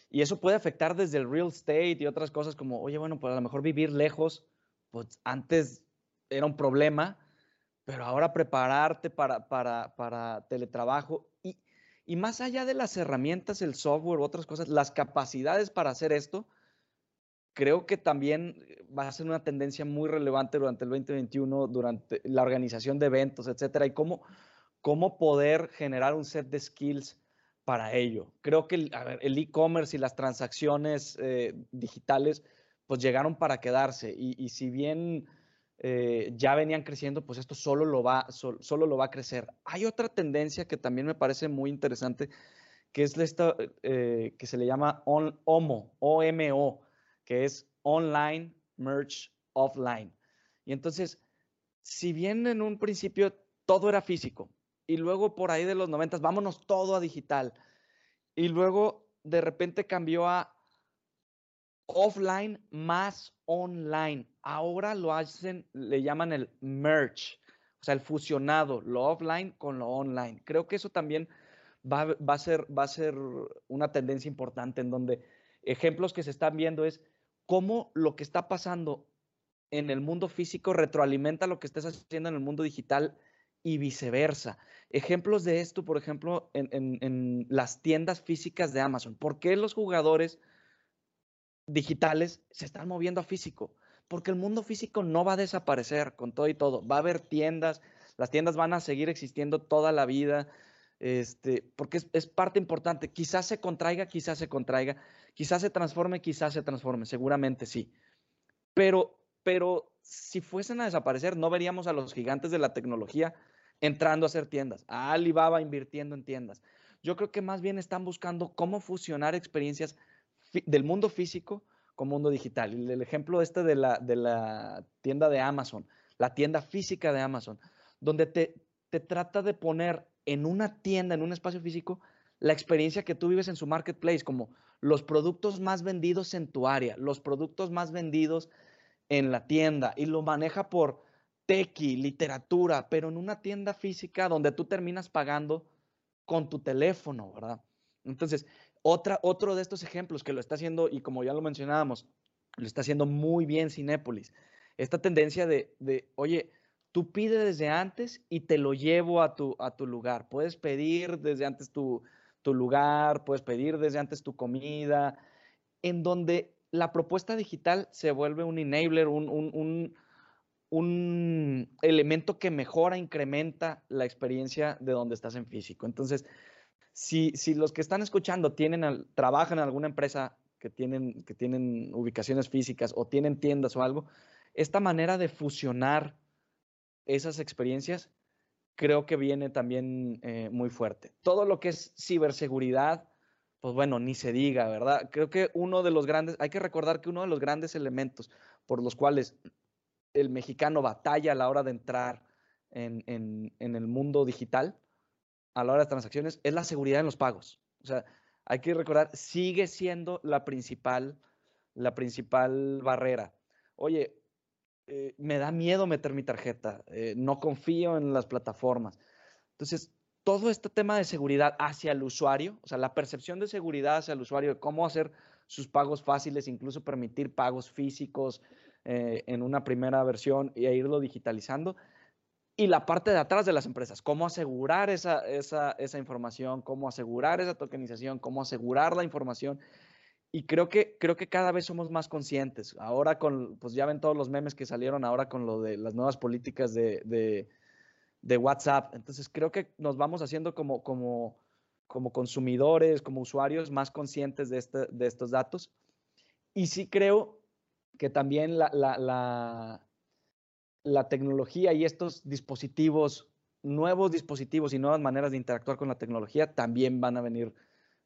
y eso puede afectar desde el real estate y otras cosas como, oye, bueno, pues a lo mejor vivir lejos pues antes era un problema, pero ahora prepararte para, para, teletrabajo y, y, más allá de las herramientas, el software, otras cosas, las capacidades para hacer esto, creo que también va a ser una tendencia muy relevante durante el 2021, durante la organización de eventos, etcétera, y cómo, cómo poder generar un set de skills para ello. Creo que el e-commerce y las transacciones eh, digitales pues llegaron para quedarse. Y, si bien eh, ya venían creciendo, pues esto solo lo, va, solo lo va a crecer. Hay otra tendencia que también me parece muy interesante, que es esta eh, que se le llama on, OMO, OMO, que es Online Merge Offline. Y entonces, si bien en un principio todo era físico, y luego por ahí de los 90, vámonos todo a digital, y luego de repente cambió a offline más online. Ahora lo hacen, le llaman el merge, o sea, el fusionado, lo offline con lo online. Creo que eso también va, a, ser, va a ser una tendencia importante en donde ejemplos que se están viendo es cómo lo que está pasando en el mundo físico retroalimenta lo que estés haciendo en el mundo digital y viceversa. Ejemplos de esto, por ejemplo, en, en las tiendas físicas de Amazon. ¿Por qué los jugadores digitales se están moviendo a físico, porque el mundo físico no va a desaparecer con todo y todo. Va a haber tiendas, las tiendas van a seguir existiendo toda la vida, este, porque es, parte importante. Quizás se contraiga, quizás se contraiga, quizás se transforme, quizás se transforme, seguramente sí. Pero, pero si fuesen a desaparecer, no veríamos a los gigantes de la tecnología entrando a hacer tiendas, a Alibaba invirtiendo en tiendas. Yo creo que más bien están buscando cómo fusionar experiencias del mundo físico con mundo digital. El ejemplo este de la, de la tienda de Amazon, la tienda física de Amazon, donde te, te trata de poner en una tienda, en un espacio físico, la experiencia que tú vives en su marketplace, como los productos más vendidos en tu área, los productos más vendidos en la tienda, y lo maneja por tequi, literatura, pero en una tienda física donde tú terminas pagando con tu teléfono, ¿verdad? Entonces, otra, otro de estos ejemplos que lo está haciendo, y como ya lo mencionábamos, lo está haciendo muy bien Cinépolis. Esta tendencia de, de, oye, tú pides desde antes y te lo llevo a tu, a tu lugar. Puedes pedir desde antes tu, tu lugar, puedes pedir desde antes tu comida, en donde la propuesta digital se vuelve un enabler, un, un, un, un elemento que mejora, incrementa la experiencia de donde estás en físico. Entonces, si, los que están escuchando tienen trabajan en alguna empresa que tienen, que tienen ubicaciones físicas o tienen tiendas o algo, esta manera de fusionar esas experiencias creo que viene también eh, muy fuerte. Todo lo que es ciberseguridad, pues bueno, ni se diga, ¿verdad? Creo que uno de los grandes, hay que recordar que uno de los grandes elementos por los cuales el mexicano batalla a la hora de entrar en, en el mundo digital, a la hora de transacciones, es la seguridad en los pagos. O sea, hay que recordar, sigue siendo la principal, la principal barrera. Oye, eh, me da miedo meter mi tarjeta, eh, no confío en las plataformas. Entonces, todo este tema de seguridad hacia el usuario, o sea, la percepción de seguridad hacia el usuario, de cómo hacer sus pagos fáciles, incluso permitir pagos físicos eh, en una primera versión y irlo digitalizando. Y la parte de atrás de las empresas, cómo asegurar esa, esa, esa información, cómo asegurar esa tokenización, cómo asegurar la información y creo que, creo que cada vez somos más conscientes. Ahora con, pues ya ven todos los memes que salieron ahora con lo de las nuevas políticas de, de, de WhatsApp. Entonces creo que nos vamos haciendo como, como, como consumidores, como usuarios más conscientes de, este, de estos datos. Y sí creo que también la, la, la, la tecnología y estos dispositivos, nuevos dispositivos y nuevas maneras de interactuar con la tecnología también van a venir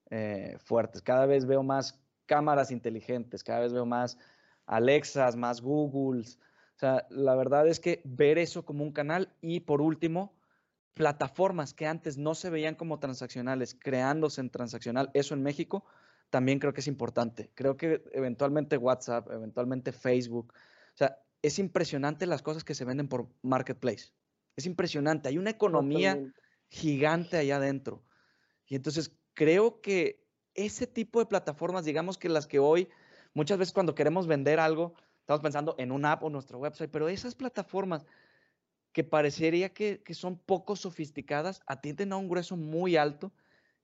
eh, fuertes. Cada vez veo más cámaras inteligentes, cada vez veo más Alexas, más Googles. O sea, la verdad es que ver eso como un canal y por último, plataformas que antes no se veían como transaccionales, creándose en transaccional, eso en México también creo que es importante. Creo que eventualmente WhatsApp, eventualmente Facebook, o sea, es impresionante las cosas que se venden por marketplace. Es impresionante, hay una economía gigante allá adentro. Y entonces creo que ese tipo de plataformas, digamos que las que hoy, muchas veces cuando queremos vender algo, estamos pensando en una app o nuestro website, pero esas plataformas que parecería que, son poco sofisticadas, atienden a un grueso muy alto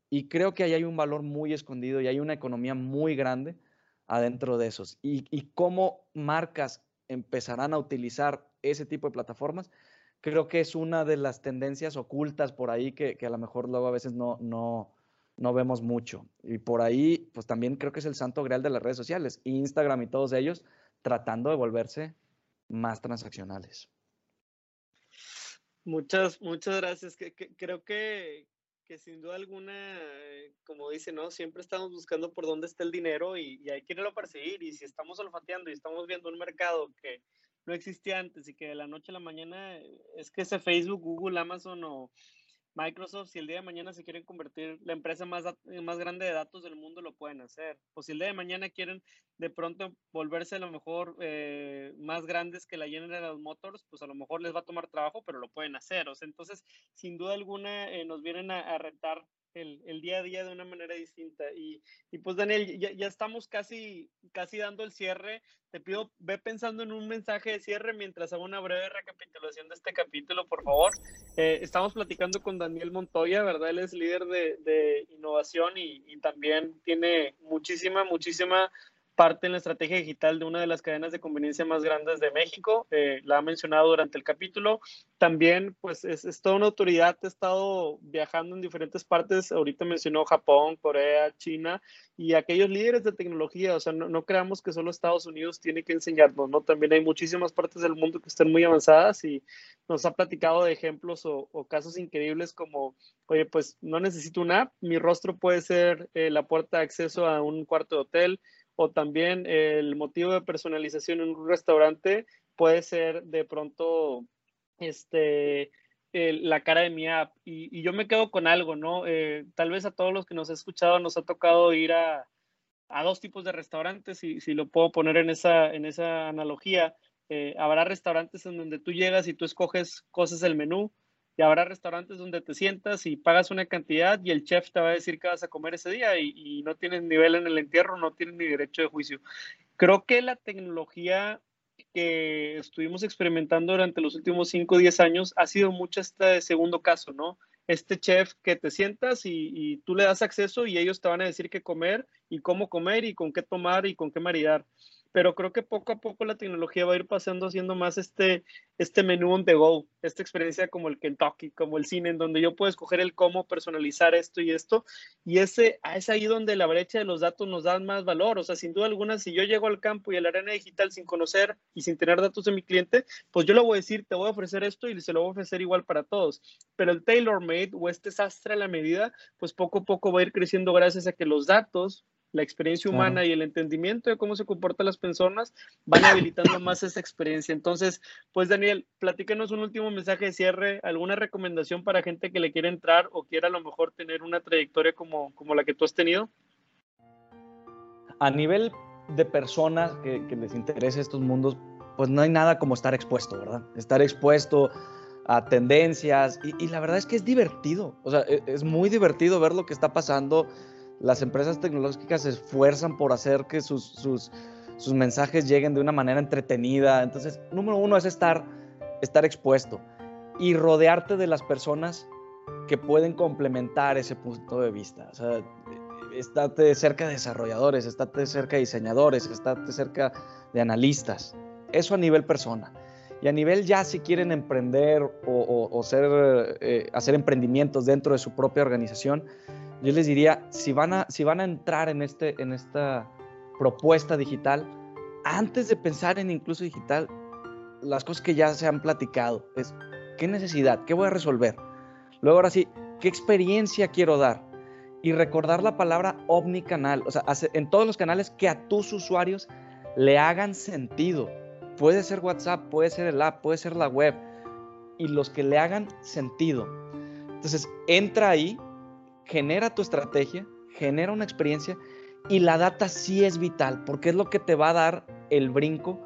y creo que ahí hay un valor muy escondido y hay una economía muy grande adentro de esos. Y, cómo marcas empezarán a utilizar ese tipo de plataformas, creo que es una de las tendencias ocultas por ahí que, que a lo mejor luego a veces no, no, no vemos mucho. Y por ahí, pues también creo que es el santo grial de las redes sociales, Instagram y todos ellos tratando de volverse más transaccionales. Muchas, muchas gracias. creo que, sin duda alguna, como dice, ¿no? Siempre estamos buscando por dónde está el dinero y, y hay que irlo a perseguir. Y si estamos olfateando y estamos viendo un mercado que no existía antes y que de la noche a la mañana es que ese Facebook, Google, Amazon o Microsoft, si el día de mañana se quieren convertir la empresa más, más grande de datos del mundo, lo pueden hacer. O si el día de mañana quieren de pronto volverse a lo mejor eh, más grandes que la General Motors, pues a lo mejor les va a tomar trabajo, pero lo pueden hacer. O sea, entonces, sin duda alguna, eh, nos vienen a, a el, el, día a día de una manera distinta. Y, pues Daniel, ya, estamos casi, casi dando el cierre. Te pido, ve pensando en un mensaje de cierre mientras hago una breve recapitulación de este capítulo, por favor. Eh, estamos platicando con Daniel Montoya, ¿verdad? Él es líder de, de innovación y también tiene muchísima, muchísima parte en la estrategia digital de una de las cadenas de conveniencia más grandes de México. Eh, la ha mencionado durante el capítulo. También, pues, es, es, toda una autoridad. Ha estado viajando en diferentes partes. Ahorita mencionó Japón, Corea, China y aquellos líderes de tecnología. O sea, no, creamos que solo Estados Unidos tiene que enseñarnos, ¿no? También hay muchísimas partes del mundo que están muy avanzadas y nos ha platicado de ejemplos o, o casos increíbles como, oye, pues no necesito una app. Mi rostro puede ser eh, la puerta de acceso a un cuarto de hotel o también el motivo de personalización en un restaurante puede ser de pronto este, la cara de mi app. Y, yo me quedo con algo, ¿no? Eh, tal vez a todos los que nos ha escuchado nos ha tocado ir a, a dos tipos de restaurantes, y si lo puedo poner en esa, en esa analogía. Eh, habrá restaurantes en donde tú llegas y tú escoges cosas del menú y habrá restaurantes donde te sientas y pagas una cantidad y el chef te va a decir que vas a comer ese día y, y no tienes nivel en el entierro, no tienes ni derecho de juicio. Creo que la tecnología que estuvimos experimentando durante los últimos 5 o 10 años ha sido mucho este segundo caso, ¿no? Este chef que te sientas y, y, tú le das acceso y ellos te van a decir qué comer y cómo comer y con qué tomar y con qué maridar. Pero creo que poco a poco la tecnología va a ir pasando haciendo más este, este menú on the go, esta experiencia como el Kentucky, como el cine, en donde yo puedo escoger el cómo personalizar esto y esto, y ese, es ahí donde la brecha de los datos nos da más valor, o sea, sin duda alguna, si yo llego al campo y a la arena digital sin conocer y sin tener datos de mi cliente, pues yo le voy a decir, te voy a ofrecer esto y se lo voy a ofrecer igual para todos, pero el tailor made o este sastre a la medida, pues poco a poco va a ir creciendo gracias a que los datos la experiencia humana y el entendimiento de cómo se comportan las personas van habilitando más esa experiencia. Entonces, pues Daniel, platícanos un último mensaje de cierre, alguna recomendación para gente que le quiera entrar o quiera a lo mejor tener una trayectoria como, como la que tú has tenido. A nivel de personas que, les interese estos mundos, pues no hay nada como estar expuesto, ¿verdad? Estar expuesto a tendencias y, y la verdad es que es divertido, o sea, es, es muy divertido ver lo que está pasando las empresas tecnológicas se esfuerzan por hacer que sus, sus, mensajes lleguen de una manera entretenida. Entonces, número uno es estar, estar expuesto y rodearte de las personas que pueden complementar ese punto de vista. O sea, estate cerca de desarrolladores, estate cerca de diseñadores, estate cerca de analistas. Eso a nivel persona. Y a nivel ya si quieren emprender o, ser, eh, hacer emprendimientos dentro de su propia organización, yo les diría, si van a, si van a entrar en, este, en esta propuesta digital, antes de pensar en incluso digital, las cosas que ya se han platicado es, ¿qué necesidad? ¿Qué voy a resolver? Luego, ahora sí, ¿qué experiencia quiero dar? Y recordar la palabra omnicanal, o sea, en todos los canales que a tus usuarios le hagan sentido. Puede ser WhatsApp, puede ser el app, puede ser la web, y los que le hagan sentido. Entonces, entra ahí genera tu estrategia, genera una experiencia y la data sí es vital porque es lo que te va a dar el brinco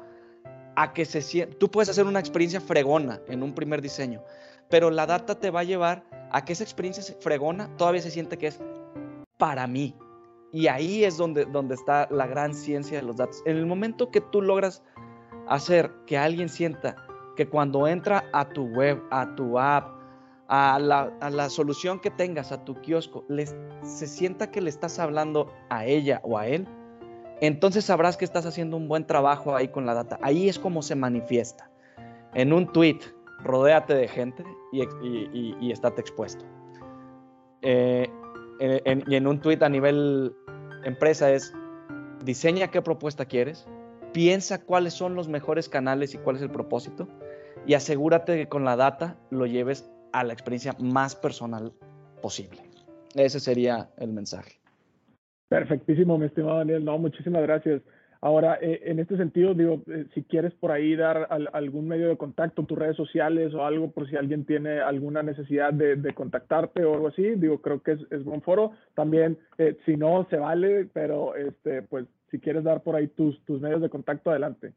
a que se sienta. Tú puedes hacer una experiencia fregona en un primer diseño, pero la data te va a llevar a que esa experiencia fregona todavía se siente que es para mí. Y ahí es donde, donde está la gran ciencia de los datos. En el momento que tú logras hacer que alguien sienta que cuando entra a tu web, a tu app, a la, solución que tengas, a tu kiosco, les, se sienta que le estás hablando a ella o a él, entonces sabrás que estás haciendo un buen trabajo ahí con la data. Ahí es como se manifiesta. En un tweet, rodéate de gente y, y, estate expuesto. Eh, y en un tweet a nivel empresa es, diseña qué propuesta quieres, piensa cuáles son los mejores canales y cuál es el propósito y asegúrate que con la data lo lleves a la experiencia más personal posible. Ese sería el mensaje. Perfectísimo, mi estimado Daniel. No, muchísimas gracias. Ahora, eh, en este sentido, digo, eh, si quieres por ahí dar algún medio de contacto, tus redes sociales o algo, por si alguien tiene alguna necesidad de, contactarte o algo así, digo, creo que es, buen foro. También, eh, si no, se vale, pero este, pues, si quieres dar por ahí tus, tus medios de contacto, adelante.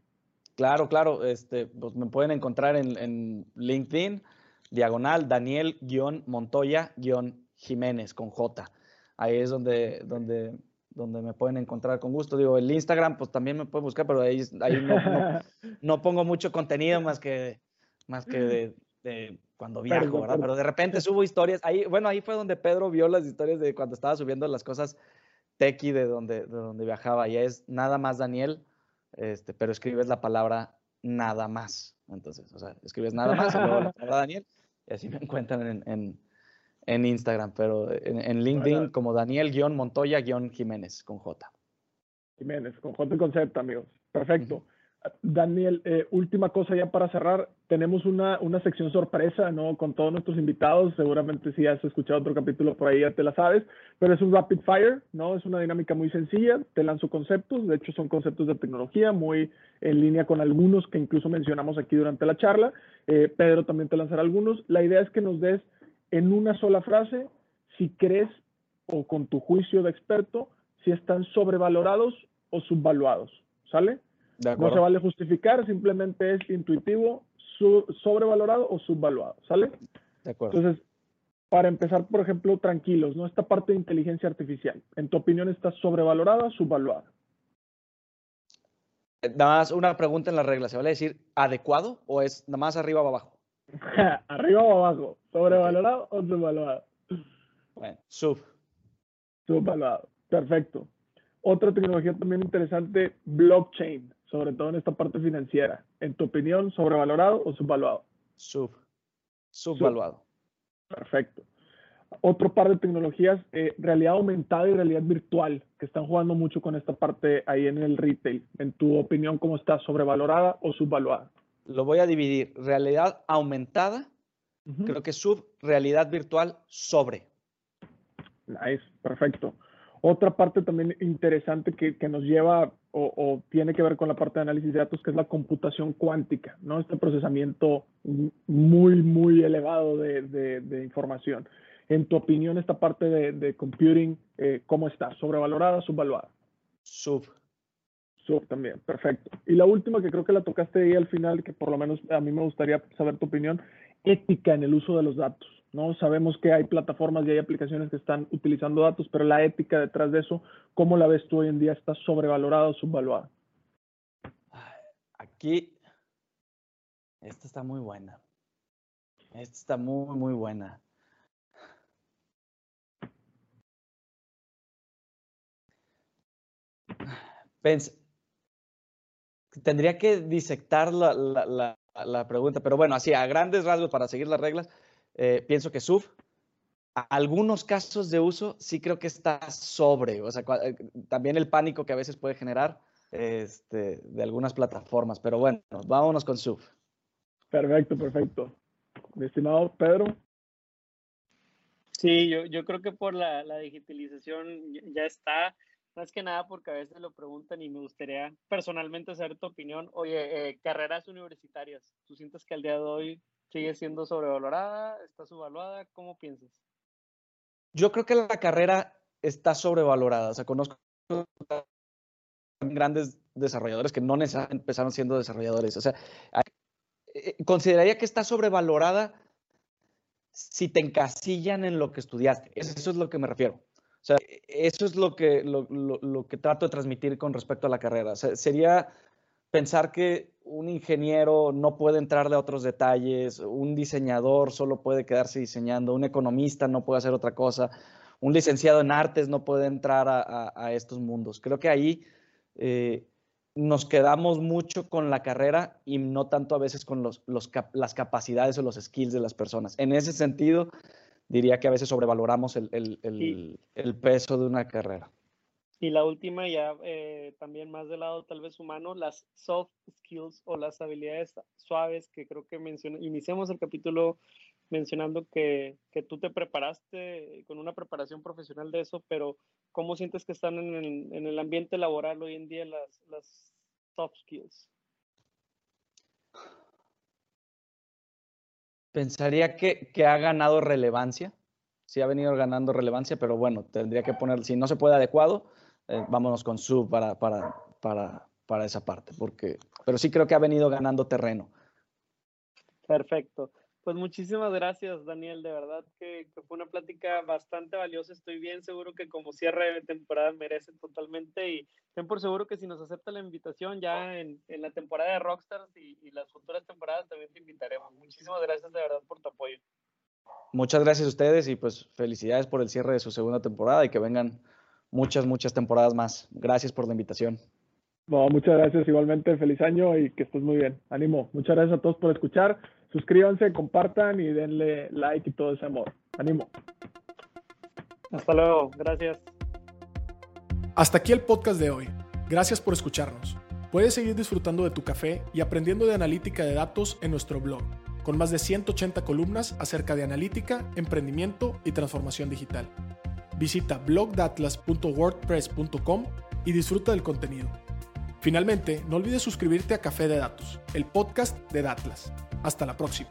Claro, claro. Este, pues me pueden encontrar en, en LinkedIn diagonal Daniel-Montoya-Jiménez con J. Ahí es donde, donde, donde me pueden encontrar con gusto. Digo, el Instagram, pues también me pueden buscar, pero ahí, ahí no, pongo mucho contenido más que, más que de, cuando viajo, ¿verdad? Pero de repente subo historias. Ahí, bueno, ahí fue donde Pedro vio las historias de cuando estaba subiendo las cosas tequi de donde, de donde viajaba. Y es nada más Daniel, este, pero escribes la palabra nada más. Entonces, o sea, escribes nada más y luego la palabra Daniel y así me encuentran en, en, Instagram, pero en, LinkedIn como Daniel-Montoya-Jiménez con J. Jiménez, con J y con Z, amigos. Perfecto. Daniel, eh, última cosa ya para cerrar. Tenemos una, una, sección sorpresa, ¿no? Con todos nuestros invitados. Seguramente si has escuchado otro capítulo por ahí ya te la sabes, pero es un rapid fire, ¿no? Es una dinámica muy sencilla. Te lanzo conceptos, de hecho son conceptos de tecnología muy en línea con algunos que incluso mencionamos aquí durante la charla. Eh, Pedro también te lanzará algunos. La idea es que nos des en una sola frase si crees o con tu juicio de experto si están sobrevalorados o subvaluados. ¿Sale? No se vale justificar, simplemente es intuitivo, sobrevalorado o subvaluado, ¿sale? De acuerdo. Entonces, para empezar, por ejemplo, tranquilos, ¿no? Esta parte de inteligencia artificial, ¿en tu opinión está sobrevalorada o subvaluada? Nada más una pregunta en la regla, ¿se vale decir adecuado o es nada más arriba o abajo? arriba o abajo, sobrevalorado o subvaluado. Bueno, sub. Subvaluado, perfecto. Otra tecnología también interesante, blockchain. sobre todo en esta parte financiera. En tu opinión, sobrevalorado o subvaluado? Sub. Subvaluado. Perfecto. Otro par de tecnologías, eh, realidad aumentada y realidad virtual, que están jugando mucho con esta parte ahí en el retail. En tu opinión, ¿cómo está? ¿Sobrevalorada o subvaluada? Lo voy a dividir. Realidad aumentada, creo que sub, realidad virtual, sobre. Nice, perfecto. Otra parte también interesante que, que nos lleva o, tiene que ver con la parte de análisis de datos, que es la computación cuántica, ¿no? Este procesamiento muy, muy elevado de, de, información. En tu opinión, esta parte de, de computing, eh, ¿cómo está? ¿Sobrevalorada, subvaluada? Sub. Sub también, perfecto. Y la última que creo que la tocaste ahí al final, que por lo menos a mí me gustaría saber tu opinión, ética en el uso de los datos. ¿no? Sabemos que hay plataformas y hay aplicaciones que están utilizando datos, pero la ética detrás de eso, ¿cómo la ves tú hoy en día? ¿Está sobrevalorada o subvaluada? Aquí, esta está muy buena. Esta está muy, muy buena. Tendría que disectar la, la, pregunta, pero bueno, así a grandes rasgos para seguir las reglas, eh, pienso que sub. Algunos casos de uso sí creo que está sobre, o sea, también el pánico que a veces puede generar este, de algunas plataformas, pero bueno, vámonos con sub. Perfecto, perfecto. Mi estimado Pedro. Sí, yo, yo creo que por la, la digitalización ya está, más que nada porque a veces lo preguntan y me gustaría personalmente saber tu opinión. Oye, eh, carreras universitarias, ¿tú sientes que al día de hoy sigue siendo sobrevalorada? ¿Está subvaluada? ¿Cómo piensas? Yo creo que la carrera está sobrevalorada. O sea, conozco grandes desarrolladores que no necesariamente empezaron siendo desarrolladores. O sea, eh, consideraría que está sobrevalorada si te encasillan en lo que estudiaste. Eso es lo que me refiero. O sea, eso es lo que, lo, lo que trato de transmitir con respecto a la carrera. Sería pensar que un ingeniero no puede entrarle a otros detalles, un diseñador solo puede quedarse diseñando, un economista no puede hacer otra cosa, un licenciado en artes no puede entrar a, estos mundos. Creo que ahí eh, nos quedamos mucho con la carrera y no tanto a veces con los, las capacidades o los skills de las personas. En ese sentido, diría que a veces sobrevaloramos el peso de una carrera. Y la última ya eh, también más del lado tal vez humano, las soft skills o las habilidades suaves que creo que mencioné. Iniciamos el capítulo mencionando que, que, tú te preparaste con una preparación profesional de eso, pero ¿cómo sientes que están en el, en el ambiente laboral hoy en día las, las soft skills? Pensaría que, que ha ganado relevancia, sí ha venido ganando relevancia, pero bueno, tendría que poner, si no se puede adecuado, eh, vámonos con sub para, para, para, para esa parte, porque, pero sí creo que ha venido ganando terreno. Perfecto. Pues muchísimas gracias, Daniel. De verdad que, fue una plática bastante valiosa. Estoy bien seguro que como cierre de temporada merece totalmente y ten por seguro que si nos acepta la invitación ya en, en la temporada de Rockstars y, y, las futuras temporadas también te invitaremos. Muchísimas gracias de verdad por tu apoyo. Muchas gracias a ustedes y pues felicidades por el cierre de su segunda temporada y que vengan muchas, muchas temporadas más. Gracias por la invitación. No, muchas gracias igualmente, feliz año y que estés muy bien. Ánimo, muchas gracias a todos por escuchar. Suscríbanse, compartan y denle like y todo ese amor. Ánimo. Hasta luego, gracias. Hasta aquí el podcast de hoy. Gracias por escucharnos. Puedes seguir disfrutando de tu café y aprendiendo de analítica de datos en nuestro blog, con más de 180 columnas acerca de analítica, emprendimiento y transformación digital. Visita blogdatlas.wordpress.com y disfruta del contenido. Finalmente, no olvides suscribirte a Café de Datos, el podcast de Datlas. Hasta la próxima.